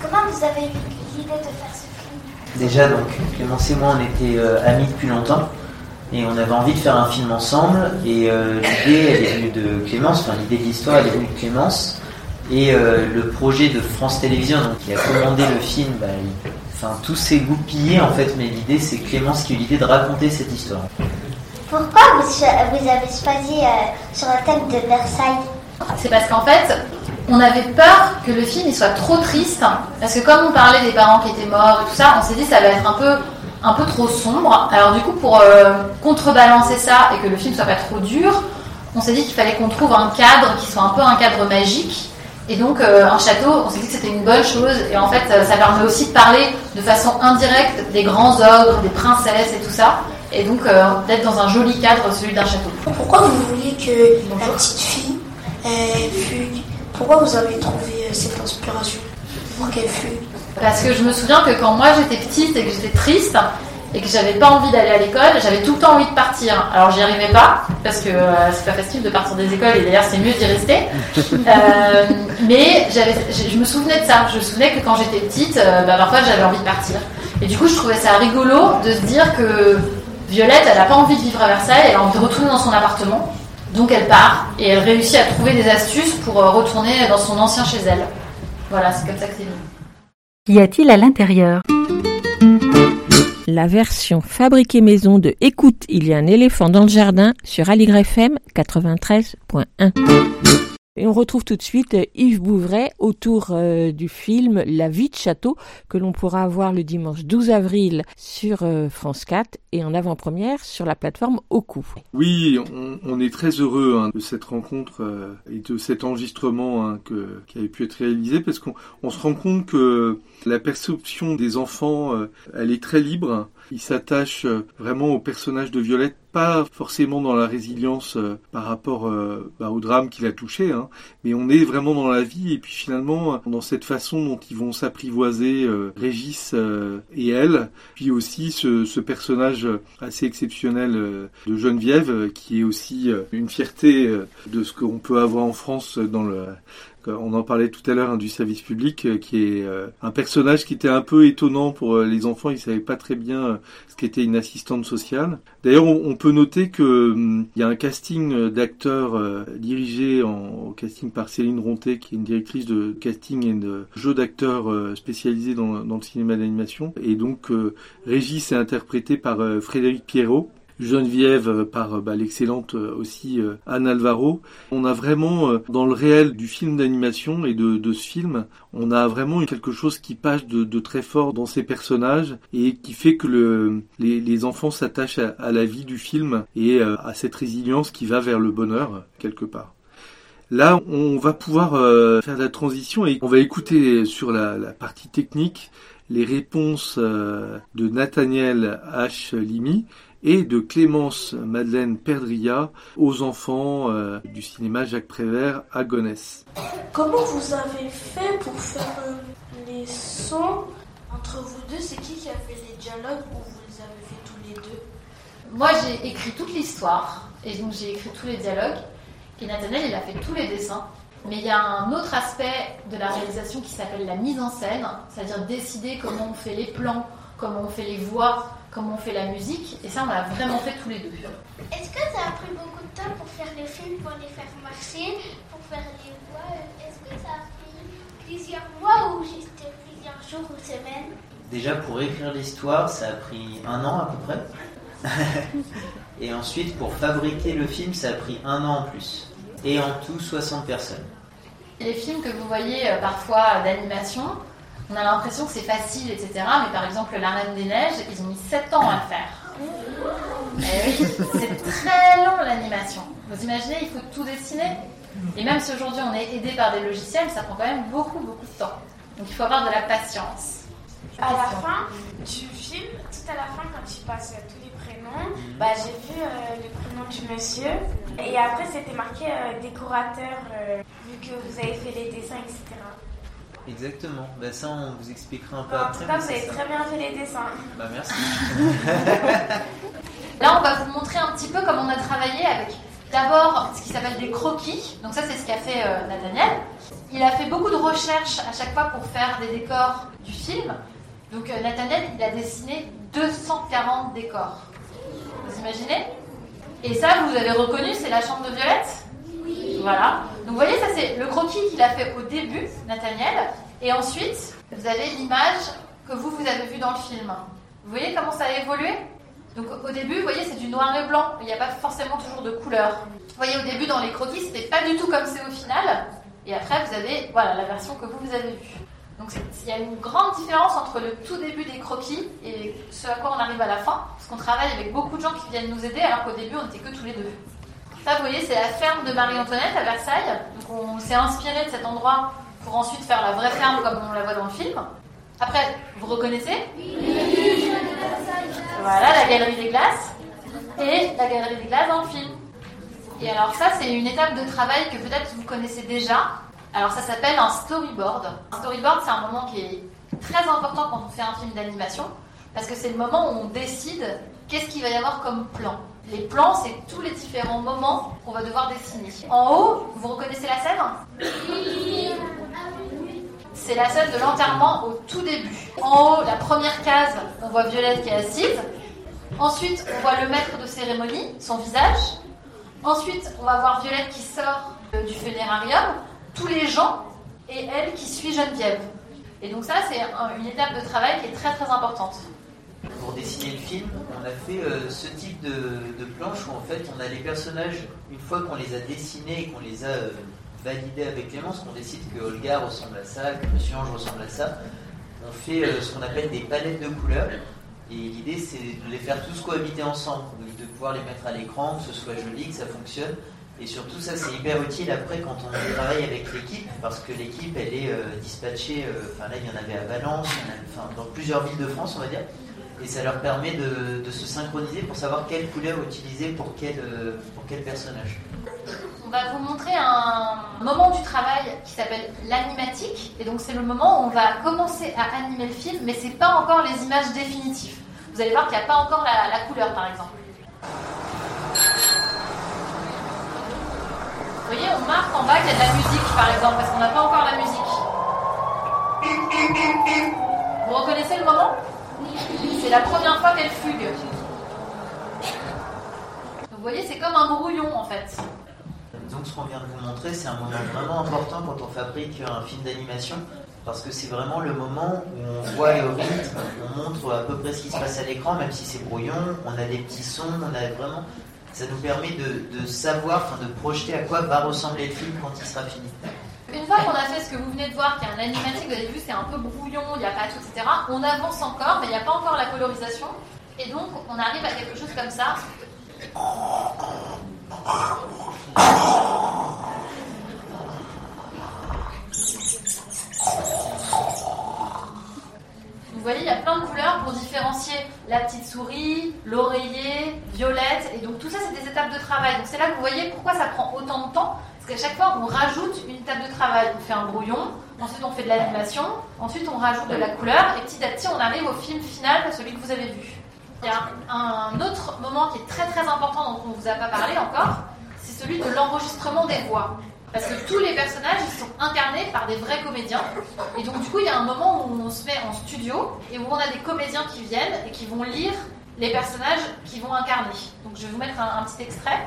Speaker 10: Comment vous avez eu l'idée de faire ce film?
Speaker 13: Déjà, donc, Clémence et moi, on était euh, amis depuis longtemps et on avait envie de faire un film ensemble. Et euh, l'idée, elle est venue de Clémence, enfin, l'idée de l'histoire, elle est venue de Clémence. Et euh, le projet de France Télévisions, donc, qui a commandé le film, bah, il- enfin, tout s'est goupillé en fait, mais l'idée, c'est Clémence qui a eu l'idée de raconter cette histoire.
Speaker 10: Pourquoi vous, vous avez choisi euh, sur le thème de Versailles?
Speaker 11: C'est parce qu'en fait, on avait peur que le film il soit trop triste. Parce que comme on parlait des parents qui étaient morts et tout ça, on s'est dit ça va être un peu, un peu trop sombre. Alors du coup, pour euh, contrebalancer ça et que le film soit pas trop dur, on s'est dit qu'il fallait qu'on trouve un cadre qui soit un peu un cadre magique. Et donc euh, un château, on s'est dit que c'était une bonne chose. Et en fait, euh, ça permet aussi de parler de façon indirecte des grands ogres, des princesses et tout ça. Et donc euh, d'être dans un joli cadre, celui d'un château.
Speaker 12: Pourquoi vous vouliez que la petite fille fugue? Pourquoi vous avez trouvé cette inspiration? Pour qu'elle fugue?
Speaker 11: Parce que je me souviens que quand moi j'étais petite et que j'étais triste et que j'avais pas envie d'aller à l'école, j'avais tout le temps envie de partir. Alors j'y arrivais pas parce que euh, c'est pas facile de partir des écoles et d'ailleurs c'est mieux d'y rester. Euh, mais je, je me souvenais de ça. Je me souvenais que quand j'étais petite, euh, bah, parfois j'avais envie de partir. Et du coup je trouvais ça rigolo de se dire que Violette, elle a pas envie de vivre à Versailles, elle a envie de retourner dans son appartement. Donc elle part et elle réussit à trouver des astuces pour euh, retourner dans son ancien chez elle. Voilà, c'est comme ça que c'est venu.
Speaker 2: Qu'y a-t-il à l'intérieur?
Speaker 3: La version fabriquée maison de Écoute, il y a un éléphant dans le jardin sur Aligre FM 93.1. Et on retrouve tout de suite euh, Yves Bouvray autour euh, du film La vie de château que l'on pourra voir le dimanche 12 avril sur euh, France 4 et en avant-première sur la plateforme Oku.
Speaker 5: Oui, on, est très heureux hein, de cette rencontre et de cet enregistrement hein, que, qui avait pu être réalisé parce qu'on on se rend compte que La perception des enfants, elle est très libre. Ils s'attachent euh, vraiment au personnage de Violette, pas forcément dans la résilience euh, par rapport euh, bah, au drame qu'il a touché, hein, mais on est vraiment dans la vie et puis finalement dans cette façon dont ils vont s'apprivoiser Régis et elle, puis aussi ce, ce personnage assez exceptionnel de Geneviève qui est aussi une fierté de ce qu'on peut avoir en France dans le on en parlait tout à l'heure hein, du service public, euh, qui est euh, un personnage qui était un peu étonnant pour euh, les enfants. Ils savaient pas très bien ce qu'était une assistante sociale. D'ailleurs, on, peut noter que hum, y a un casting d'acteurs dirigé en, casting par Céline Ronté, qui est une directrice de casting et de jeu d'acteurs spécialisée dans, dans le cinéma d'animation. Et donc, Régis est interprété par Frédéric Pierrot. Geneviève euh, par euh, bah, l'excellente euh, aussi Anne Alvaro. On a vraiment dans le réel du film d'animation et de, de ce film, on a vraiment quelque chose qui passe de, de très fort dans ces personnages et qui fait que le, les, les enfants s'attachent à, à la vie du film et à cette résilience qui va vers le bonheur quelque part. Là, on va pouvoir faire la transition et on va écouter sur la, la partie technique les réponses de Nathaniel H. Limy et de Clémence Madeleine Perdria aux enfants euh, du cinéma Jacques Prévert à Gonesse.
Speaker 12: Comment vous avez fait pour faire euh, les sons
Speaker 14: Entre vous deux, c'est qui qui a fait les dialogues ou vous les avez fait tous les deux?
Speaker 11: Moi, j'ai écrit toute l'histoire et donc j'ai écrit tous les dialogues. Et Nathaniel, il a fait tous les dessins. Mais il y a un autre aspect de la réalisation qui s'appelle la mise en scène, c'est-à-dire décider comment on fait les plans, comment on fait les voix, comment on fait la musique. Et ça, on l'a vraiment fait tous les deux.
Speaker 10: Est-ce que ça a pris beaucoup de temps pour faire le film, pour les faire marcher, pour faire les voix? Est-ce que ça a pris plusieurs mois ou juste plusieurs jours ou semaines?
Speaker 13: Déjà, pour écrire l'histoire, ça a pris un an à peu près. Et ensuite, pour fabriquer le film, ça a pris un an en plus. Et en tout, 60 personnes.
Speaker 11: Les films que vous voyez euh, parfois d'animation, on a l'impression que c'est facile, etc. Mais par exemple, La Reine des Neiges, ils ont mis 7 ans à le faire. Eh oui, c'est très long l'animation. Vous imaginez, il faut tout dessiner. Et même si aujourd'hui on est aidé par des logiciels, ça prend quand même beaucoup, beaucoup de temps. Donc il faut avoir de la patience.
Speaker 14: À la fin du film, tout à la fin, quand il passe euh, tous les prénoms, bah, j'ai vu euh, le prénom du monsieur. Et après, c'était marqué euh, décorateur, euh, vu que vous avez fait les dessins, etc.
Speaker 13: Exactement. Ben ça, on vous expliquera un peu
Speaker 14: Bon, en
Speaker 13: après.
Speaker 14: tout cas, vous
Speaker 13: c'est
Speaker 14: avez
Speaker 13: ça.
Speaker 14: très bien fait les dessins.
Speaker 13: Bah merci.
Speaker 11: Là, on va vous montrer un petit peu comment on a travaillé avec d'abord ce qui s'appelle des croquis. Donc ça, c'est ce qu'a fait euh, Nathaniel. Il a fait beaucoup de recherches à chaque fois pour faire des décors du film. Donc euh, Nathaniel, il a dessiné 240 décors. Vous imaginez? Et ça, vous avez reconnu, c'est la chambre de Violette? Voilà. Donc vous voyez, ça c'est le croquis qu'il a fait au début, Nathaniel. Et ensuite, vous avez l'image que vous, vous avez vue dans le film. Vous voyez comment ça a évolué? Donc au début, vous voyez, c'est du noir et blanc. Il n'y a pas forcément toujours de couleur. Vous voyez, au début, dans les croquis, c'était pas du tout comme c'est au final. Et après, vous avez voilà, la version que vous, vous avez vue. Donc il y a une grande différence entre le tout début des croquis et ce à quoi on arrive à la fin. Parce qu'on travaille avec beaucoup de gens qui viennent nous aider, alors qu'au début, on n'était que tous les deux. Ça, vous voyez, c'est la ferme de Marie-Antoinette à Versailles. Donc on s'est inspiré de cet endroit pour ensuite faire la vraie ferme comme on la voit dans le film. Après, vous reconnaissez Voilà, la galerie des glaces et la galerie des glaces dans le film. Et alors ça, c'est une étape de travail que peut-être vous connaissez déjà. Alors ça s'appelle un storyboard. Un storyboard, c'est un moment qui est très important quand on fait un film d'animation parce que c'est le moment où on décide qu'est-ce qu'il va y avoir comme plan. Les plans, c'est tous les différents moments qu'on va devoir dessiner. En haut, vous reconnaissez la scène? C'est la scène de l'enterrement au tout début. En haut, la première case, on voit Violette qui est assise. Ensuite, on voit le maître de cérémonie, son visage. Ensuite, on va voir Violette qui sort euh, du funérarium, tous les gens, et elle qui suit Geneviève. Et donc ça, c'est un- une étape de travail qui est très très importante.
Speaker 13: Pour dessiner le film, a fait euh, ce type de, planche où en fait on a les personnages, une fois qu'on les a dessinés et qu'on les a euh, validés avec Clémence, qu'on décide que Olga ressemble à ça, que Monsieur Ange ressemble à ça, on fait euh, ce qu'on appelle des palettes de couleurs. Et l'idée c'est de les faire tous cohabiter ensemble, de pouvoir les mettre à l'écran, que ce soit joli, que ça fonctionne. Et surtout, ça, c'est hyper utile après quand on travaille avec l'équipe, parce que l'équipe, elle est dispatchée, enfin là, il y en avait à Valence, il dans plusieurs villes de France, on va dire. Et ça leur permet de, se synchroniser pour savoir quelle couleur utiliser pour quel, euh, pour quel personnage.
Speaker 11: On va vous montrer un moment du travail qui s'appelle l'animatique. Et donc c'est le moment où on va commencer à animer le film, mais c'est pas encore les images définitives. Vous allez voir qu'il n'y a pas encore la couleur, par exemple. Vous voyez, on marque en bas qu'il y a de la musique, par exemple, parce qu'on n'a pas encore la musique. Vous reconnaissez le moment? C'est la première fois qu'elle fugue. Vous voyez, c'est comme un brouillon, en fait.
Speaker 13: Donc ce qu'on vient de vous montrer, c'est un moment vraiment important quand on fabrique un film d'animation, parce que c'est vraiment le moment où on voit le on montre à peu près ce qui se passe à l'écran, même si c'est brouillon, on a des petits sons, on a vraiment... Ça nous permet de, de savoir, enfin de projeter à quoi va ressembler le film quand il sera fini.
Speaker 11: Une fois qu'on a fait ce que vous venez de voir, qui est un animatique, vous avez vu, c'est un peu brouillon, il n'y a pas tout, etc. On avance encore, mais il n'y a pas encore la colorisation. Et donc, on arrive à quelque chose comme ça. Vous voyez, il y a plein de couleurs pour différencier la petite souris, l'oreiller, violette. Et donc tout ça, c'est des étapes de travail. Donc c'est là que vous voyez pourquoi ça prend autant de temps. Parce qu'à chaque fois, on rajoute une étape de travail. On fait un brouillon, ensuite on fait de l'animation, ensuite on rajoute de la couleur. Et petit à petit, on arrive au film final, celui que vous avez vu. Il y a un autre moment qui est très très important dont on ne vous a pas parlé encore. C'est celui de l'enregistrement des voix. Parce que tous les personnages sont incarnés par des vrais comédiens. Et donc, du coup, il y a un moment où on se met en studio et où on a des comédiens qui viennent et qui vont lire les personnages qu'ils vont incarner. Donc, je vais vous mettre un petit extrait.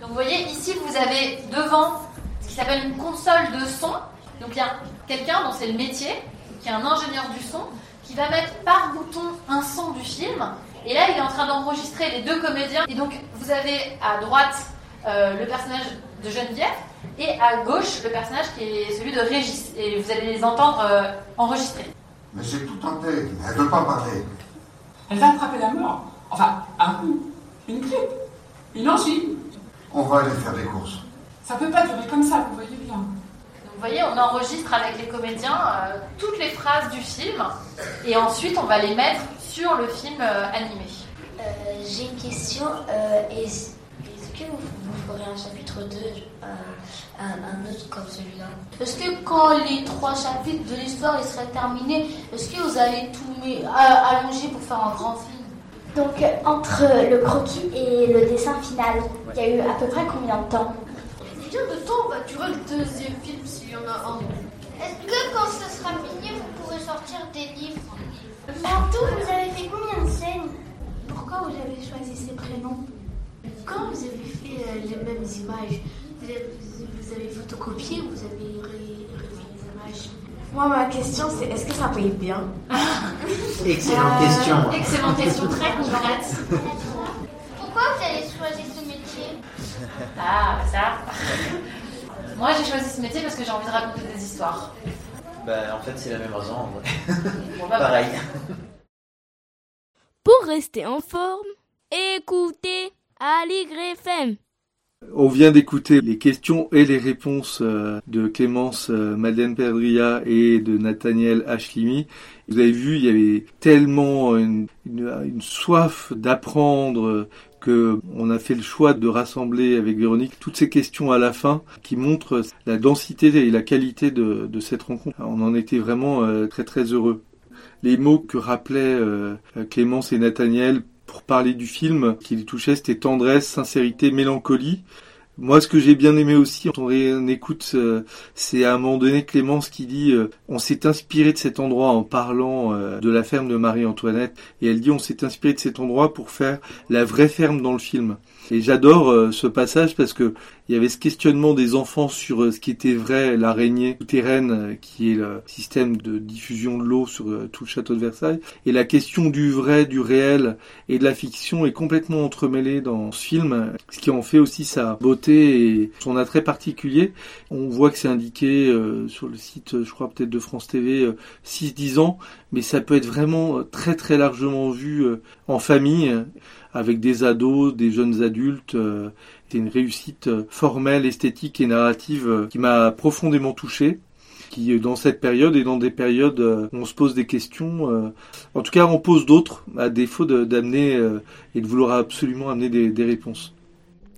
Speaker 11: Donc, vous voyez, ici, vous avez devant ce qui s'appelle une console de son. Donc, il y a quelqu'un dont c'est le métier, qui est un ingénieur du son, qui va mettre par bouton un son du film. Et là, il est en train d'enregistrer les deux comédiens. Et donc, vous avez à droite euh, le personnage de Geneviève et à gauche le personnage qui est celui de Régis. Et vous allez les entendre euh, enregistrer.
Speaker 6: Mais c'est tout en tête. Elle veut pas parler.
Speaker 7: Elle va attraper la mort. Enfin, un coup, une grippe, une angine.
Speaker 6: On va aller faire des courses.
Speaker 7: Ça peut pas durer comme ça, vous voyez bien.
Speaker 11: Donc, vous voyez, on enregistre avec les comédiens euh, toutes les phrases du film et ensuite on va les mettre sur le film euh, animé.
Speaker 10: Euh, J'ai une question. Euh, Est-ce que vous, vous ferez un chapitre 2, un, un, un autre comme celui-là? Est-ce que quand les trois chapitres de l'histoire seraient terminés, est-ce que vous allez tout allonger pour faire un grand film?
Speaker 15: Donc, euh, entre le croquis et le dessin final, il y a eu à peu près combien de temps
Speaker 10: Combien de temps va durer le deuxième film s'il y en a un Est-ce que quand ce sera fini, vous pourrez sortir des livres
Speaker 15: En tout, vous avez fait combien de scènes Pourquoi vous avez choisi ces prénoms
Speaker 10: Quand vous avez fait euh, les mêmes images, vous avez, vous avez photocopié ou vous avez ré- refait les images
Speaker 12: Moi, ma question, c'est est-ce que ça paye bien
Speaker 13: Excellente question.
Speaker 11: Excellente question, très concrète.
Speaker 10: Pourquoi vous avez choisi ce métier
Speaker 11: Ah, ça. Moi, j'ai choisi ce métier parce que j'ai envie de raconter des histoires.
Speaker 13: Bah, en fait, c'est la même raison. en vrai.
Speaker 11: Bon, bah,
Speaker 13: Pareil.
Speaker 8: Pour rester en forme, écoutez Aligre FM.
Speaker 5: On vient d'écouter les questions et les réponses euh, de Clémence euh, Madeleine Perdria et de Nathaniel Ashlimi. Vous avez vu, il y avait tellement une, une- soif d'apprendre euh, que on a fait le choix de rassembler avec Véronique toutes ces questions à la fin qui montrent la densité et la qualité de, de cette rencontre. On en était vraiment euh, très très heureux. Les mots que rappelaient euh, Clémence et Nathaniel pour parler du film qui les touchait, c'était tendresse, sincérité, mélancolie. Moi, ce que j'ai bien aimé aussi, quand on écoute, euh, c'est à un moment donné Clémence qui dit euh, on s'est inspiré de cet endroit en parlant euh, de la ferme de Marie-Antoinette, et elle dit on s'est inspiré de cet endroit pour faire la vraie ferme dans le film. Et j'adore ce passage parce que il y avait ce questionnement des enfants sur euh, ce qui était vrai, l'araignée souterraine, euh, qui est le système de diffusion de l'eau sur euh, tout le château de Versailles, et la question du vrai, du réel et de la fiction est complètement entremêlée dans ce film, ce qui en fait aussi sa beauté et son attrait particulier. On voit que c'est indiqué sur le site, je crois peut-être de France TV, euh, 6-10 ans, mais ça peut être vraiment très très largement vu en famille, avec des ados, des jeunes adultes, euh, C'est une réussite euh, formelle, esthétique et narrative euh, qui m'a profondément touché qui dans cette période et dans des périodes où on se pose des questions, en tout cas on pose d'autres à défaut d'amener et de vouloir absolument amener des réponses.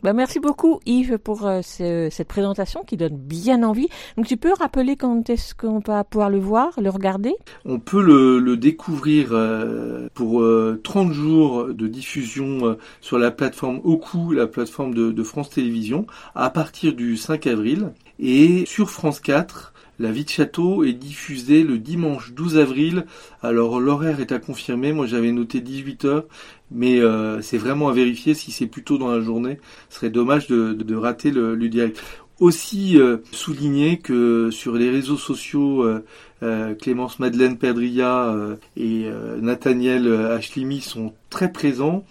Speaker 3: Bah, merci beaucoup Yves pour euh, cette présentation qui donne bien envie. Donc tu peux rappeler quand est-ce qu'on va pouvoir le voir, le regarder?
Speaker 5: On peut le, découvrir euh, pour 30 euh, jours de diffusion sur la plateforme Oku, la plateforme de, de France Télévisions, à partir du 5 avril. Et sur France 4, la vie de château est diffusée le dimanche 12 avril. Alors l'horaire est à confirmer. Moi j'avais noté 18 heures, mais euh, c'est vraiment à vérifier si c'est plutôt dans la journée. Ce serait dommage de, rater le, direct. Aussi euh, souligner que sur les réseaux sociaux, euh, Clémence Madeleine Perdria et Nathaniel Ashlimi sont très présents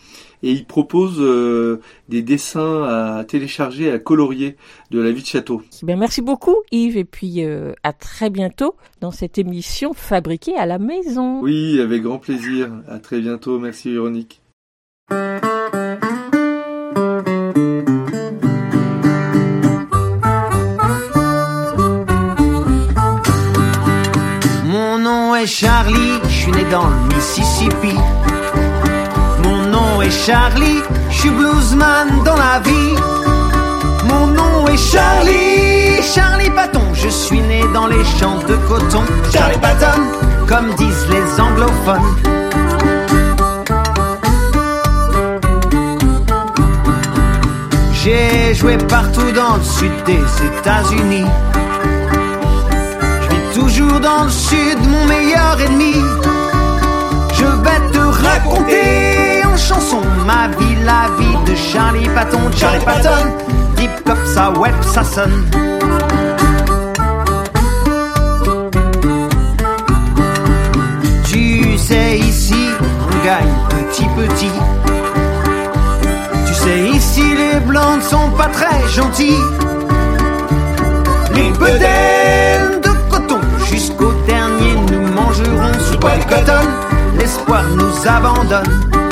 Speaker 5: et il propose euh, des dessins à télécharger, à colorier de la vie de château.
Speaker 3: Ben merci beaucoup Yves et puis à très bientôt dans cette émission fabriquée à la maison.
Speaker 5: Oui, avec grand plaisir. À très bientôt. Merci Véronique.
Speaker 16: Mon nom est Charlie, je suis né dans le Mississippi. Charlie, je suis bluesman dans la vie. Mon nom est Charlie, Charlie Patton, je suis né dans les champs de coton. Charlie Patton, comme disent les anglophones. J'ai joué partout dans le sud des États-Unis. Je vis toujours dans le sud, mon meilleur ennemi. Je vais te raconter chanson, ma vie, la vie de Charlie Patton, Charlie Patton, deep hop, ça web, ça sonne. Tu sais, ici, on gagne petit petit. Ici, les blancs ne sont pas très gentils. Les bedaines de coton, jusqu'au dernier, nous mangerons sous le coton. L'espoir nous abandonne.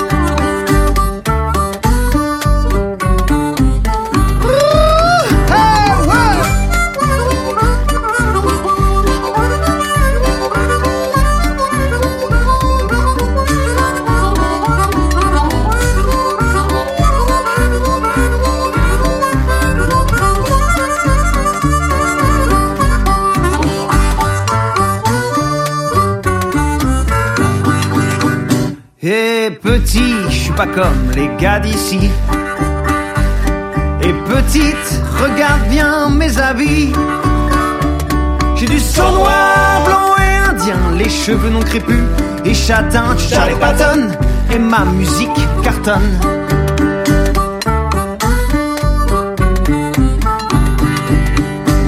Speaker 16: Petit, je suis pas comme les gars d'ici. Et petite, regarde bien mes habits. J'ai du sang noir, blanc et indien, les cheveux non crépus et châtains, Charlie Patton, et ma musique cartonne.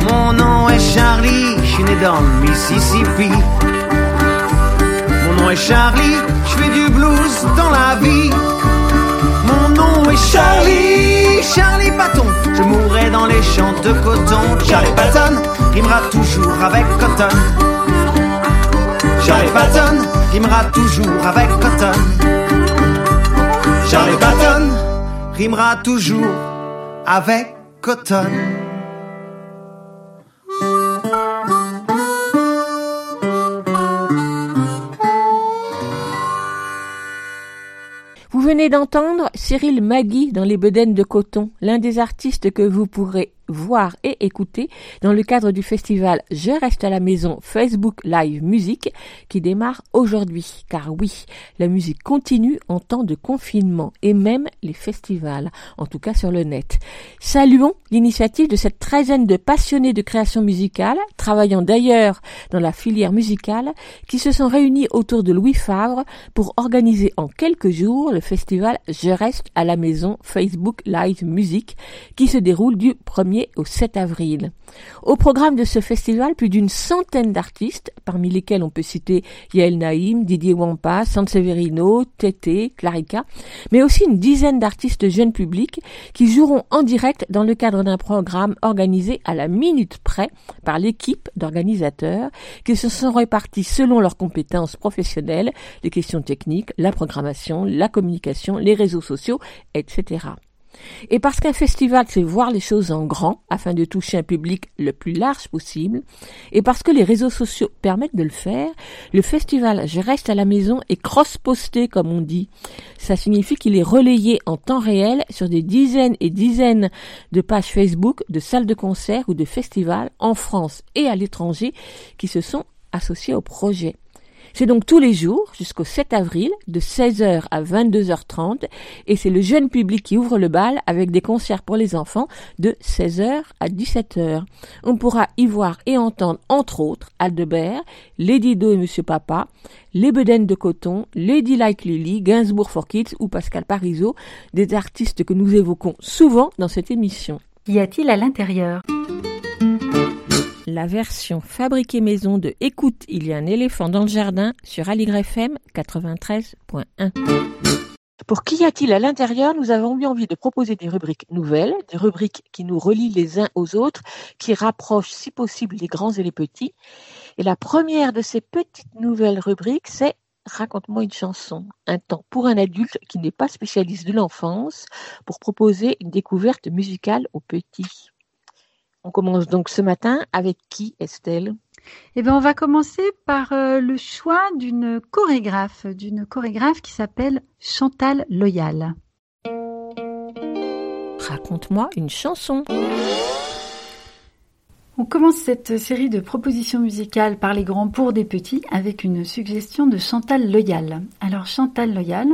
Speaker 16: Mon nom est Charlie, je suis né dans le Mississippi. Est Charlie, je fais du blues dans la vie. Mon nom est Charlie, Charlie Patton. Je mourrai dans les champs de coton. Charlie Patton rimera toujours avec Cotton. Charlie Patton rimera toujours avec Cotton. Charlie Patton rimera toujours avec Cotton.
Speaker 3: D'entendre Cyril Magui dans les bedaines de coton, l'un des artistes que vous pourrez voir et écouter dans le cadre du festival Je reste à la maison Facebook Live Musique qui démarre aujourd'hui. Car oui, la musique continue en temps de confinement et même les festivals, en tout cas sur le net. Saluons l'initiative de cette treizaine de passionnés de création musicale, travaillant d'ailleurs dans la filière musicale, qui se sont réunis autour de Louis Favre pour organiser en quelques jours le festival Je reste à la maison Facebook Live Musique qui se déroule du 1er au 7 avril. Au programme de ce festival, plus d'une centaine d'artistes, parmi lesquels on peut citer Yael Naïm, Didier Wampa, Sanseverino, Tété, Clarica, mais aussi une dizaine d'artistes jeunes publics qui joueront en direct dans le cadre d'un programme organisé à la minute près par l'équipe d'organisateurs qui se sont répartis selon leurs compétences professionnelles, les questions techniques, la programmation, la communication, les réseaux sociaux, etc. Et parce qu'un festival, c'est voir les choses en grand afin de toucher un public le plus large possible, et parce que les réseaux sociaux permettent de le faire, le festival Je reste à la maison est cross-posté, comme on dit. Ça signifie qu'il est relayé en temps réel sur des dizaines et dizaines de pages Facebook, de salles de concert ou de festivals en France et à l'étranger qui se sont associés au projet. C'est donc tous les jours jusqu'au 7 avril de 16h à 22h30 et c'est le jeune public qui ouvre le bal avec des concerts pour les enfants de 16h à 17h. On pourra y voir et entendre entre autres Aldebert, Lady Do et Monsieur Papa, les Bedaines de Coton, Lady Like Lily, Gainsbourg for Kids ou Pascal Parisot, des artistes que nous évoquons souvent dans cette émission.
Speaker 2: Qu'y a-t-il à l'intérieur?
Speaker 3: La version fabriquée maison de Écoute, il y a un éléphant dans le jardin sur Aligre FM 93.1. Pour Qu'y a-t-il à l'intérieur Nous avons eu envie de proposer des rubriques nouvelles, des rubriques qui nous relient les uns aux autres, qui rapprochent si possible les grands et les petits. Et la première de ces petites nouvelles rubriques, c'est Raconte-moi une chanson, un temps pour un adulte qui n'est pas spécialiste de l'enfance, pour proposer une découverte musicale aux petits. On commence donc ce matin avec qui, Estelle?
Speaker 2: Eh bien, on va commencer par euh, le choix d'une chorégraphe, d'une chorégraphe qui s'appelle Chantal Loyal.
Speaker 3: Raconte-moi une chanson.
Speaker 2: On commence cette série de propositions musicales par les grands pour des petits avec une suggestion de Chantal Loyal. Alors Chantal Loyal,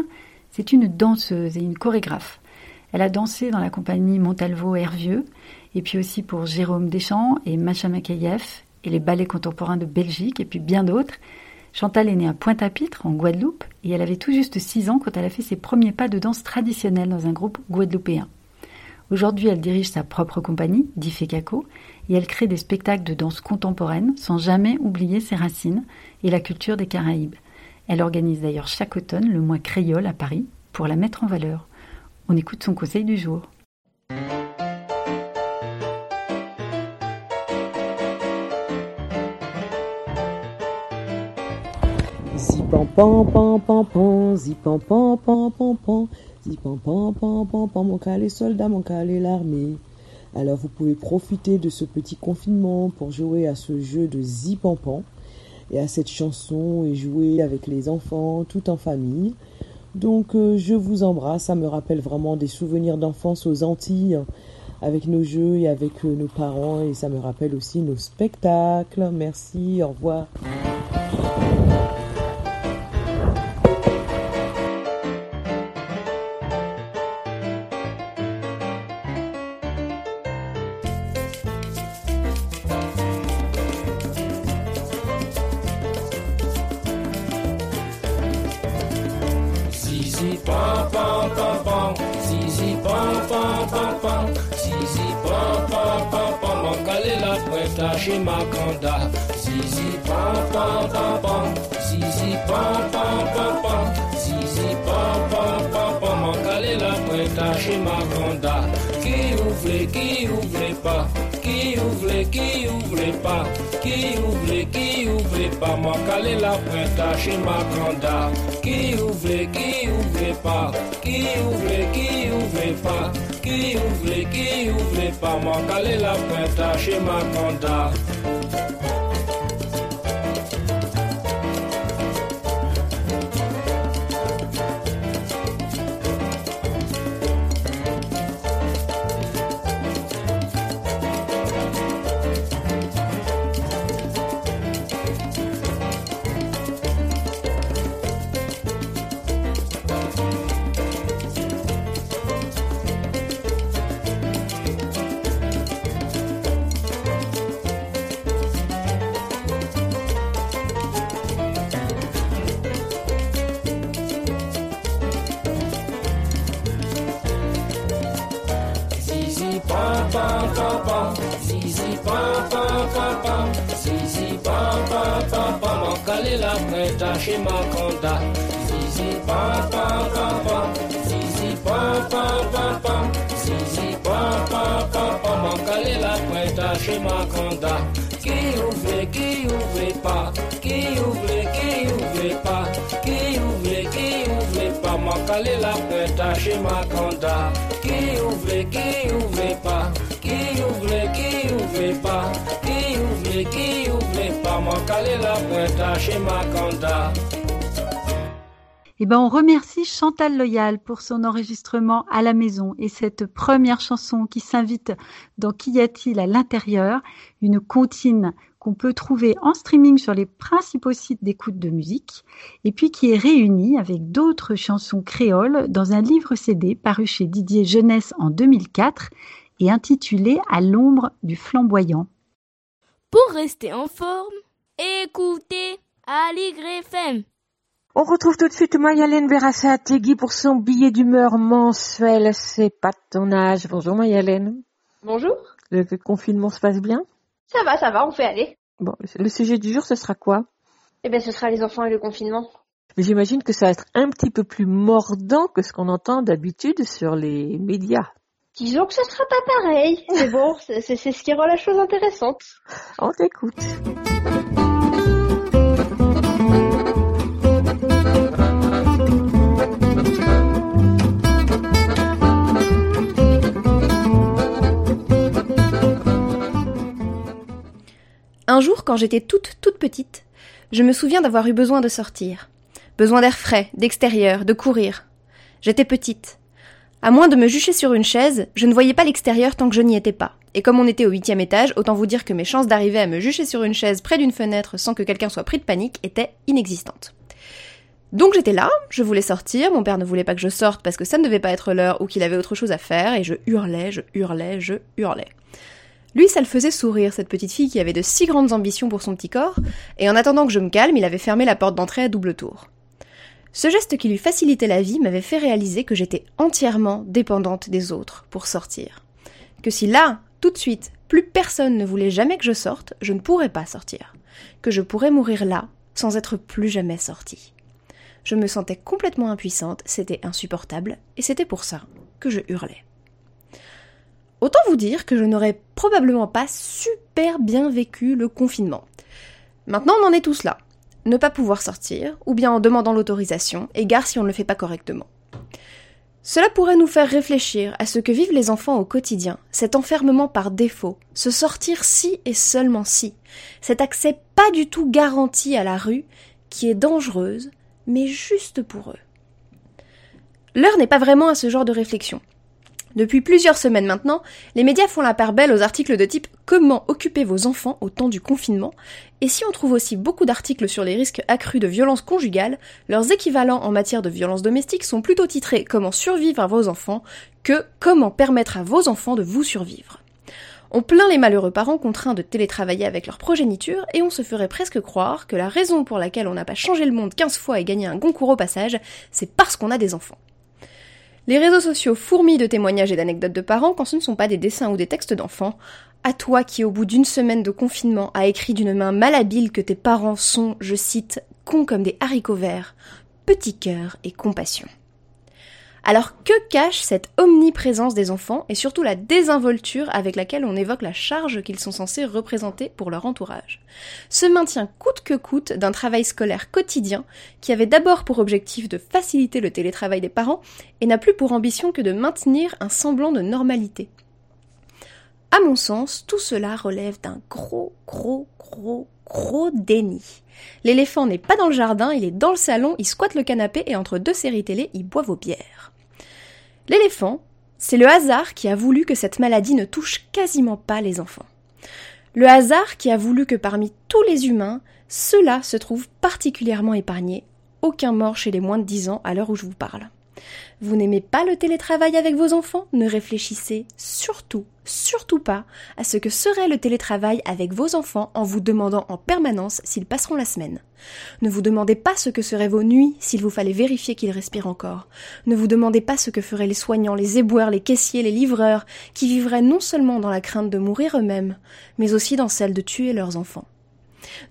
Speaker 2: c'est une danseuse et une chorégraphe. Elle a dansé dans la compagnie Montalvo Hervieux et puis aussi pour Jérôme Deschamps et Macha Makayev et les ballets contemporains de Belgique et puis bien d'autres. Chantal est née à Pointe-à-Pitre, en Guadeloupe, et elle avait tout juste 6 ans quand elle a fait ses premiers pas de danse traditionnelle dans un groupe guadeloupéen. Aujourd'hui, elle dirige sa propre compagnie, Difekako, et elle crée des spectacles de danse contemporaine sans jamais oublier ses racines et la culture des Caraïbes. Elle organise d'ailleurs chaque automne le mois créole à Paris pour la mettre en valeur. On écoute son conseil du jour.
Speaker 17: Zipan pan pan pan pan, zipan pan pan pan pan, zipan pan pan pan pan, mon calé soldat, mon calé l'armée. Alors vous pouvez profiter de ce petit confinement pour jouer à ce jeu de zipampan et à cette chanson et jouer avec les enfants tout en famille. Donc euh, je vous embrasse, ça me rappelle vraiment des souvenirs d'enfance aux Antilles avec nos jeux et avec euh, nos parents et ça me rappelle aussi nos spectacles. Merci, au revoir.
Speaker 18: Chez ma. Qui ouvre, qui ouvre pas, qui ouvre, qui ouvre pas, qui ouvre, qui pas, la prête chez ma canda. Qui ouvre, qui ouvre pas, qui ouvre, qui ouvre pas, qui ouvre, qui ouvre pas, la ma. Prête chez ma conda. Zizi pam pam pam pam, zizi pam pam pam pam, zizi pam pam pam pam, chez ma conda. Qui ouvre, qui ouvre pas, qui ouvre, qui ouvre pas, qui ouvre, qui ouvre pas, chez ma conda. Qui ouvre, qui ouvre pas.
Speaker 2: Eh ben, on remercie Chantal Loyal pour son enregistrement à la maison et cette première chanson qui s'invite dans Qu'y a-t-il à l'intérieur, une comptine qu'on peut trouver en streaming sur les principaux sites d'écoute de musique et puis qui est réunie avec d'autres chansons créoles dans un livre CD paru chez Didier Jeunesse en 2004 et intitulé À l'ombre du flamboyant.
Speaker 19: Pour rester en forme, écoutez Aligre FM.
Speaker 3: On retrouve tout de suite Mayalène Berassa-Tegui pour son billet d'humeur mensuel. C'est pas de ton âge. Bonjour Mayalène.
Speaker 20: Bonjour.
Speaker 3: Le confinement se passe bien?
Speaker 20: Ça va, ça va, on fait aller.
Speaker 3: Bon, le sujet du jour, ce sera quoi?
Speaker 20: Eh bien, ce sera les enfants et le confinement.
Speaker 3: Mais j'imagine que ça va être un petit peu plus mordant que ce qu'on entend d'habitude sur les médias.
Speaker 20: Disons que ce sera pas pareil. Mais bon, c'est c'est ce qui rend la chose intéressante.
Speaker 3: On t'écoute.
Speaker 21: Un jour, quand j'étais toute, toute petite, je me souviens d'avoir eu besoin de sortir. Besoin d'air frais, d'extérieur, de courir. J'étais petite. À moins de me jucher sur une chaise, je ne voyais pas l'extérieur tant que je n'y étais pas. Et comme on était au huitième étage, autant vous dire que mes chances d'arriver à me jucher sur une chaise près d'une fenêtre sans que quelqu'un soit pris de panique étaient inexistantes. Donc j'étais là, je voulais sortir, mon père ne voulait pas que je sorte parce que ça ne devait pas être l'heure ou qu'il avait autre chose à faire, et je hurlais, je hurlais, je hurlais. Lui, ça le faisait sourire, cette petite fille qui avait de si grandes ambitions pour son petit corps, et en attendant que je me calme, il avait fermé la porte d'entrée à double tour. Ce geste qui lui facilitait la vie m'avait fait réaliser que j'étais entièrement dépendante des autres pour sortir. Que si là, tout de suite, plus personne ne voulait jamais que je sorte, je ne pourrais pas sortir. Que je pourrais mourir là, sans être plus jamais sortie. Je me sentais complètement impuissante, c'était insupportable, et c'était pour ça que je hurlais. Autant vous dire que je n'aurais probablement pas super bien vécu le confinement. Maintenant, on en est tous là. Ne pas pouvoir sortir, ou bien en demandant l'autorisation, égard si on ne le fait pas correctement. Cela pourrait nous faire réfléchir à ce que vivent les enfants au quotidien, cet enfermement par défaut, se sortir si et seulement si, cet accès pas du tout garanti à la rue, qui est dangereuse, mais juste pour eux. L'heure n'est pas vraiment à ce genre de réflexion. Depuis plusieurs semaines maintenant, les médias font la part belle aux articles de type Comment occuper vos enfants au temps du confinement? Et si on trouve aussi beaucoup d'articles sur les risques accrus de violences conjugales, leurs équivalents en matière de violences domestiques sont plutôt titrés Comment survivre à vos enfants que Comment permettre à vos enfants de vous survivre. On plaint les malheureux parents contraints de télétravailler avec leur progéniture et on se ferait presque croire que la raison pour laquelle on n'a pas changé le monde 15 fois et gagné un Goncourt au passage, c'est parce qu'on a des enfants. Les réseaux sociaux fourmillent de témoignages et d'anecdotes de parents quand ce ne sont pas des dessins ou des textes d'enfants. À toi qui, au bout d'une semaine de confinement, a écrit d'une main malhabile que tes parents sont, je cite, cons comme des haricots verts, petit cœur et compassion. Alors que cache cette omniprésence des enfants et surtout la désinvolture avec laquelle on évoque la charge qu'ils sont censés représenter pour leur entourage? Ce maintien coûte que coûte d'un travail scolaire quotidien qui avait d'abord pour objectif de faciliter le télétravail des parents et n'a plus pour ambition que de maintenir un semblant de normalité. À mon sens, tout cela relève d'un gros, gros, gros, gros déni. L'éléphant n'est pas dans le jardin, il est dans le salon, il squatte le canapé et entre deux séries télé, il boit vos bières. L'éléphant, c'est le hasard qui a voulu que cette maladie ne touche quasiment pas les enfants. Le hasard qui a voulu que parmi tous les humains, ceux-là se trouvent particulièrement épargnés, aucun mort chez les moins de 10 ans à l'heure où je vous parle. Vous n'aimez pas le télétravail avec vos enfants? Ne réfléchissez surtout, surtout pas à ce que serait le télétravail avec vos enfants en vous demandant en permanence s'ils passeront la semaine. Ne vous demandez pas ce que seraient vos nuits s'il vous fallait vérifier qu'ils respirent encore. Ne vous demandez pas ce que feraient les soignants, les éboueurs, les caissiers, les livreurs, qui vivraient non seulement dans la crainte de mourir eux-mêmes, mais aussi dans celle de tuer leurs enfants.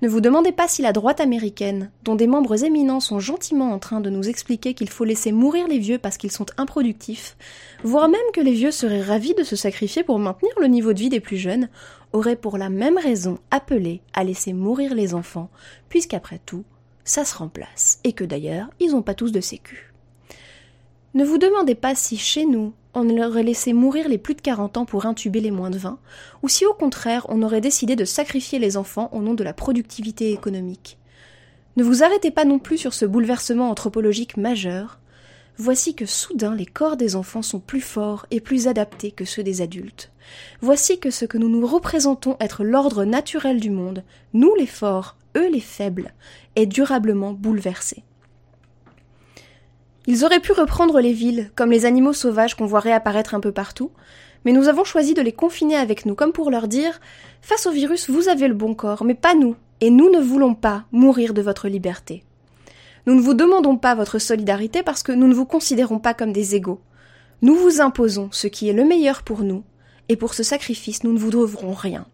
Speaker 21: Ne vous demandez pas si la droite américaine, dont des membres éminents sont gentiment en train de nous expliquer qu'il faut laisser mourir les vieux parce qu'ils sont improductifs, voire même que les vieux seraient ravis de se sacrifier pour maintenir le niveau de vie des plus jeunes, aurait pour la même raison appelé à laisser mourir les enfants, puisqu'après tout, ça se remplace, et que d'ailleurs, ils n'ont pas tous de sécu. Ne vous demandez pas si chez nous, on aurait laissé mourir les plus de 40 ans pour intuber les moins de 20, ou si au contraire on aurait décidé de sacrifier les enfants au nom de la productivité économique. Ne vous arrêtez pas non plus sur ce bouleversement anthropologique majeur. Voici que soudain les corps des enfants sont plus forts et plus adaptés que ceux des adultes. Voici que ce que nous nous représentons être l'ordre naturel du monde, nous les forts, eux les faibles, est durablement bouleversé. Ils auraient pu reprendre les villes, comme les animaux sauvages qu'on voit réapparaître un peu partout, mais nous avons choisi de les confiner avec nous, comme pour leur dire Face au virus, vous avez le bon corps, mais pas nous, et nous ne voulons pas mourir de votre liberté. Nous ne vous demandons pas votre solidarité parce que nous ne vous considérons pas comme des égaux. Nous vous imposons ce qui est le meilleur pour nous, et pour ce sacrifice nous ne vous devrons rien.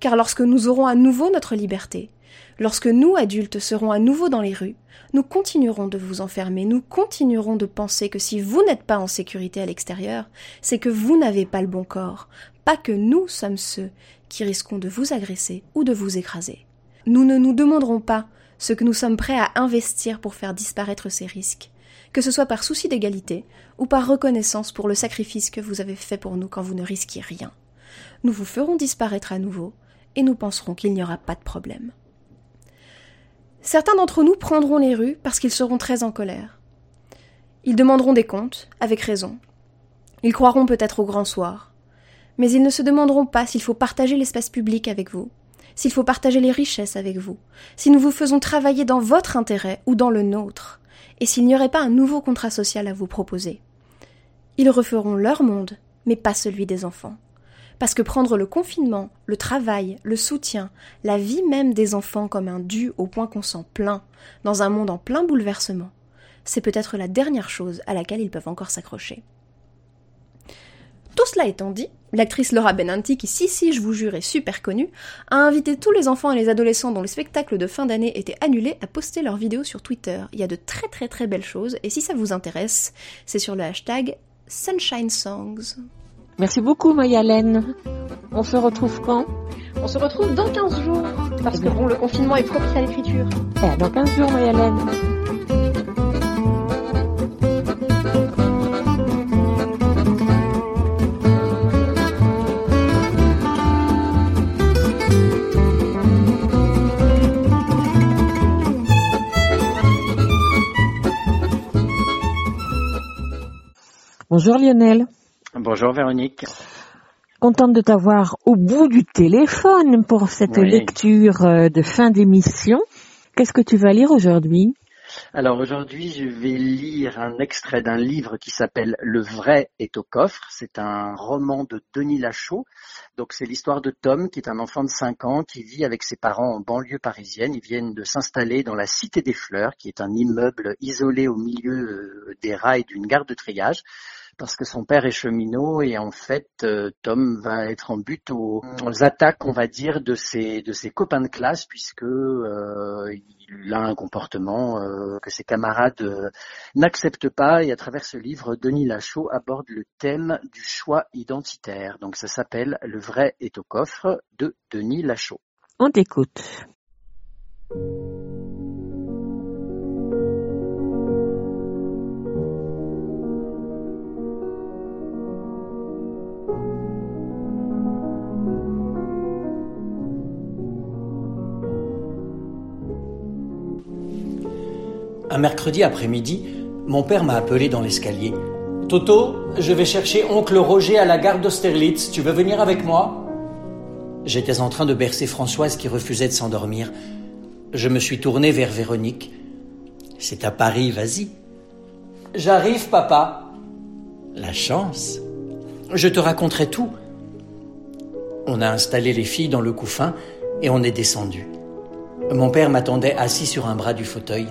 Speaker 21: Car lorsque nous aurons à nouveau notre liberté, lorsque nous, adultes, serons à nouveau dans les rues, nous continuerons de vous enfermer, nous continuerons de penser que si vous n'êtes pas en sécurité à l'extérieur, c'est que vous n'avez pas le bon corps, pas que nous sommes ceux qui risquons de vous agresser ou de vous écraser. Nous ne nous demanderons pas ce que nous sommes prêts à investir pour faire disparaître ces risques, que ce soit par souci d'égalité ou par reconnaissance pour le sacrifice que vous avez fait pour nous quand vous ne risquiez rien. Nous vous ferons disparaître à nouveau, et nous penserons qu'il n'y aura pas de problème. Certains d'entre nous prendront les rues parce qu'ils seront très en colère. Ils demanderont des comptes, avec raison. Ils croiront peut-être au grand soir. Mais ils ne se demanderont pas s'il faut partager l'espace public avec vous, s'il faut partager les richesses avec vous, si nous vous faisons travailler dans votre intérêt ou dans le nôtre, et s'il n'y aurait pas un nouveau contrat social à vous proposer. Ils referont leur monde, mais pas celui des enfants. Parce que prendre le confinement, le travail, le soutien, la vie même des enfants comme un dû au point qu'on s'en plaint, dans un monde en plein bouleversement, c'est peut-être la dernière chose à laquelle ils peuvent encore s'accrocher. Tout cela étant dit, l'actrice Laura Benanti, qui si si je vous jure est super connue, a invité tous les enfants et les adolescents dont les spectacles de fin d'année étaient annulés à poster leurs vidéos sur Twitter. Il y a de très très très belles choses, et si ça vous intéresse, c'est sur le hashtag Sunshine Songs.
Speaker 3: Merci beaucoup, Mayalène. On se retrouve quand?
Speaker 20: On se retrouve dans 15 jours, parce que bon, le confinement est propice à l'écriture.
Speaker 3: Eh, dans 15 jours, Mayalène. Bonjour Lionel.
Speaker 22: Bonjour Véronique.
Speaker 3: Contente de t'avoir au bout du téléphone pour cette
Speaker 22: Oui.
Speaker 3: lecture euh, de fin d'émission. Qu'est-ce que tu vas lire aujourd'hui?
Speaker 22: Alors aujourd'hui, je vais lire un extrait d'un livre qui s'appelle Le vrai est au coffre. C'est un roman de Denis Lachaud. Donc c'est l'histoire de Tom, qui est un enfant de 5 ans, qui vit avec ses parents en banlieue parisienne. Ils viennent de s'installer dans la Cité des Fleurs, qui est un immeuble isolé au milieu euh, des rails d'une gare de triage. Parce que son père est cheminot et en fait euh, Tom va être en but aux, attaques, on va dire, de ses de ses copains de classe puisque euh, il a un comportement euh, que ses camarades n'acceptent pas et à travers ce livre, Denis Lachaud aborde le thème du choix identitaire. Donc ça s'appelle Le vrai est au coffre de Denis Lachaud.
Speaker 3: On t'écoute.
Speaker 23: Un mercredi après-midi, mon père m'a appelé dans l'escalier. Toto, je vais chercher oncle Roger à la gare d'Austerlitz. Tu veux venir avec moi? J'étais en train de bercer Françoise qui refusait de s'endormir. Je me suis tourné vers Véronique. C'est à Paris, vas-y. J'arrive, papa. La chance. Je te raconterai tout. On a installé les filles dans le couffin et on est descendu. Mon père m'attendait assis sur un bras du fauteuil.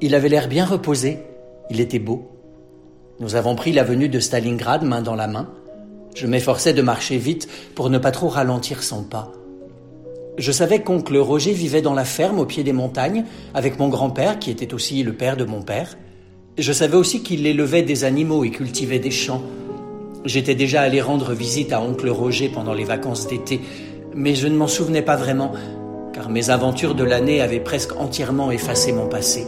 Speaker 23: Il avait l'air bien reposé. Il était beau. Nous avons pris l'avenue de Stalingrad main dans la main. Je m'efforçais de marcher vite pour ne pas trop ralentir son pas. Je savais qu'oncle Roger vivait dans la ferme au pied des montagnes avec mon grand-père qui était aussi le père de mon père. Je savais aussi qu'il élevait des animaux et cultivait des champs. J'étais déjà allé rendre visite à oncle Roger pendant les vacances d'été, mais je ne m'en souvenais pas vraiment, car mes aventures de l'année avaient presque entièrement effacé mon passé.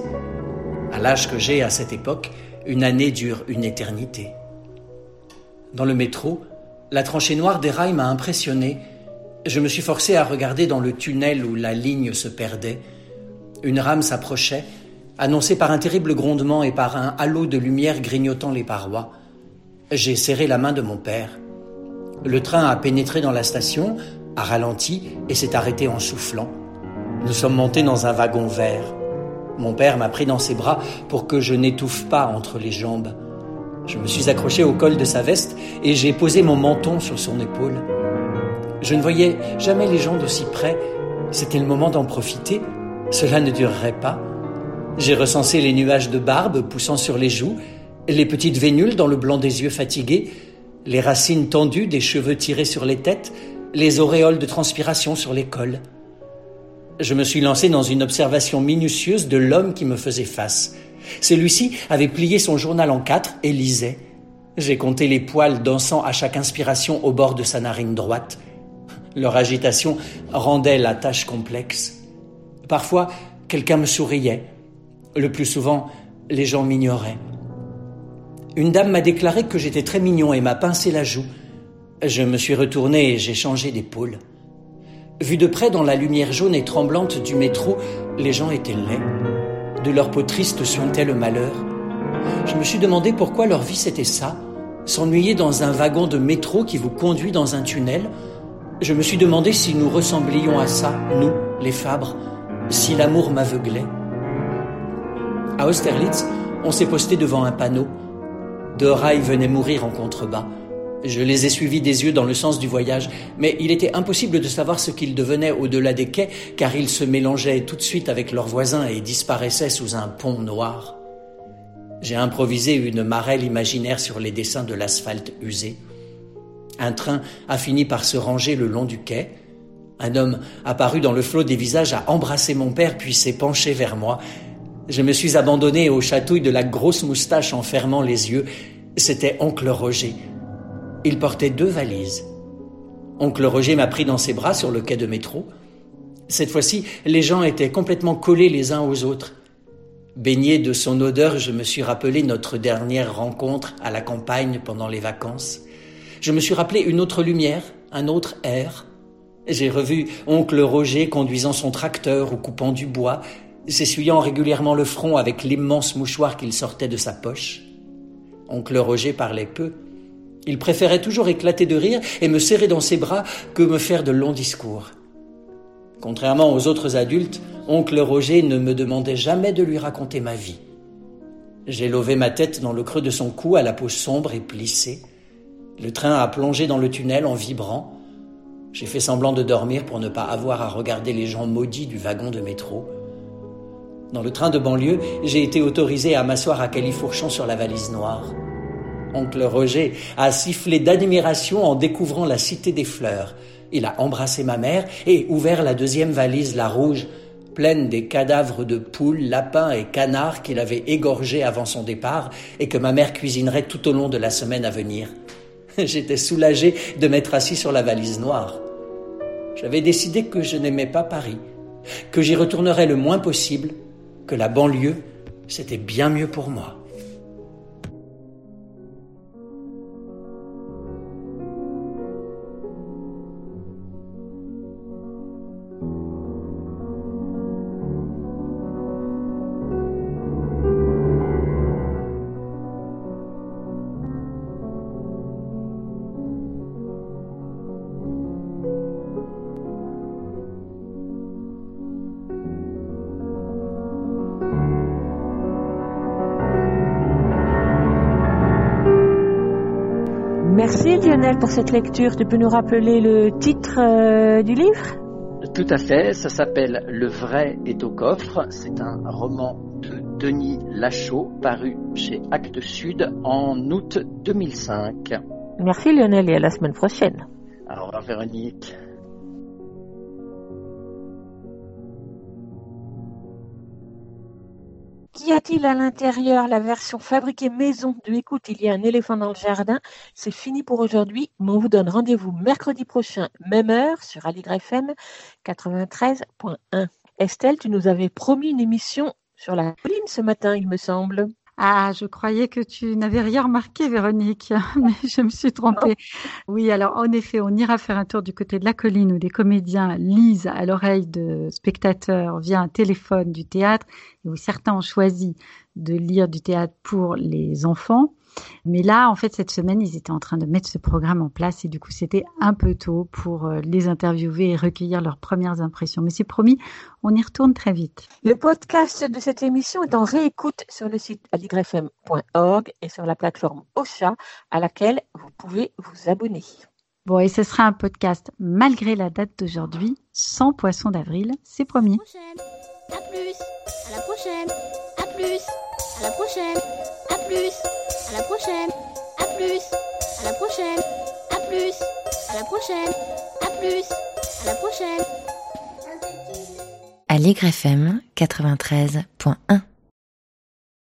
Speaker 23: À l'âge que j'ai à cette époque, une année dure une éternité. Dans le métro, la tranchée noire des rails m'a impressionné. Je me suis forcé à regarder dans le tunnel où la ligne se perdait. Une rame s'approchait, annoncée par un terrible grondement et par un halo de lumière grignotant les parois. J'ai serré la main de mon père. Le train a pénétré dans la station, a ralenti et s'est arrêté en soufflant. Nous sommes montés dans un wagon vert. Mon père m'a pris dans ses bras pour que je n'étouffe pas entre les jambes. Je me suis accroché au col de sa veste et j'ai posé mon menton sur son épaule. Je ne voyais jamais les gens d'aussi près. C'était le moment d'en profiter. Cela ne durerait pas. J'ai recensé les nuages de barbe poussant sur les joues, les petites vénules dans le blanc des yeux fatigués, les racines tendues des cheveux tirés sur les têtes, les auréoles de transpiration sur les cols. Je me suis lancé dans une observation minutieuse de l'homme qui me faisait face. Celui-ci avait plié son journal en quatre et lisait. J'ai compté les poils dansant à chaque inspiration au bord de sa narine droite. Leur agitation rendait la tâche complexe. Parfois, quelqu'un me souriait. Le plus souvent, les gens m'ignoraient. Une dame m'a déclaré que j'étais très mignon et m'a pincé la joue. Je me suis retourné et j'ai changé d'épaule. Vu de près dans la lumière jaune et tremblante du métro, les gens étaient laids. De leur peau triste suintait le malheur. Je me suis demandé pourquoi leur vie c'était ça, s'ennuyer dans un wagon de métro qui vous conduit dans un tunnel. Je me suis demandé si nous ressemblions à ça, nous, les Fabres, si l'amour m'aveuglait. À Austerlitz, on s'est posté devant un panneau. Deux rails venaient mourir en contrebas. Je les ai suivis des yeux dans le sens du voyage, mais il était impossible de savoir ce qu'ils devenaient au-delà des quais, car ils se mélangeaient tout de suite avec leurs voisins et disparaissaient sous un pont noir. J'ai improvisé une marelle imaginaire sur les dessins de l'asphalte usé. Un train a fini par se ranger le long du quai. Un homme apparu dans le flot des visages a embrassé mon père puis s'est penché vers moi. Je me suis abandonné aux chatouilles de la grosse moustache en fermant les yeux. C'était oncle Roger. Il portait deux valises. Oncle Roger m'a pris dans ses bras sur le quai de métro. Cette fois-ci, les gens étaient complètement collés les uns aux autres. Baigné de son odeur, je me suis rappelé notre dernière rencontre à la campagne pendant les vacances. Je me suis rappelé une autre lumière, un autre air. J'ai revu oncle Roger conduisant son tracteur ou coupant du bois, s'essuyant régulièrement le front avec l'immense mouchoir qu'il sortait de sa poche. Oncle Roger parlait peu. Il préférait toujours éclater de rire et me serrer dans ses bras que me faire de longs discours. Contrairement aux autres adultes, oncle Roger ne me demandait jamais de lui raconter ma vie. J'ai lové ma tête dans le creux de son cou à la peau sombre et plissée. Le train a plongé dans le tunnel en vibrant. J'ai fait semblant de dormir pour ne pas avoir à regarder les gens maudits du wagon de métro. Dans le train de banlieue, j'ai été autorisé à m'asseoir à califourchon sur la valise noire. Oncle Roger a sifflé d'admiration en découvrant la cité des fleurs. Il a embrassé ma mère et ouvert la deuxième valise, la rouge, pleine des cadavres de poules, lapins et canards qu'il avait égorgés avant son départ et que ma mère cuisinerait tout au long de la semaine à venir. J'étais soulagé de m'être assis sur la valise noire. J'avais décidé que je n'aimais pas Paris, que j'y retournerais le moins possible, que la banlieue, c'était bien mieux pour moi.
Speaker 3: Merci Lionel pour cette lecture. Tu peux nous rappeler le titre euh, du livre?
Speaker 22: Tout à fait, ça s'appelle Le vrai est au coffre. C'est un roman de Denis Lachaud paru chez Actes Sud en août 2005.
Speaker 3: Merci Lionel et à la semaine prochaine.
Speaker 22: Au revoir Véronique.
Speaker 3: Qu'y a-t-il à l'intérieur La version fabriquée maison de Écoute, il y a un éléphant dans le jardin. C'est fini pour aujourd'hui, mais on vous donne rendez-vous mercredi prochain, même heure, sur Aligre FM 93.1. Estelle, tu nous avais promis une émission sur la colline ce matin, il me semble.
Speaker 2: Ah, je croyais que tu n'avais rien remarqué, Véronique, mais je me suis trompée. Oui, alors en effet, on ira faire un tour du côté de la colline où des comédiens lisent à l'oreille de spectateurs via un téléphone du théâtre, et où certains ont choisi de lire du théâtre pour les enfants. Mais là, en fait, cette semaine, ils étaient en train de mettre ce programme en place et du coup, c'était un peu tôt pour euh, les interviewer et recueillir leurs premières impressions. Mais c'est promis, on y retourne très vite.
Speaker 3: Le podcast de cette émission est en réécoute sur le site aligrefm.org et sur la plateforme Ocha à laquelle vous pouvez vous abonner.
Speaker 2: Bon, et ce sera un podcast malgré la date d'aujourd'hui, sans poisson d'avril, c'est promis.
Speaker 19: À plus, à la prochaine, à plus, à la prochaine, à plus, à la prochaine, à plus, à la prochaine, à plus, à la prochaine, à plus, à la prochaine.
Speaker 24: Allegre FM 93.1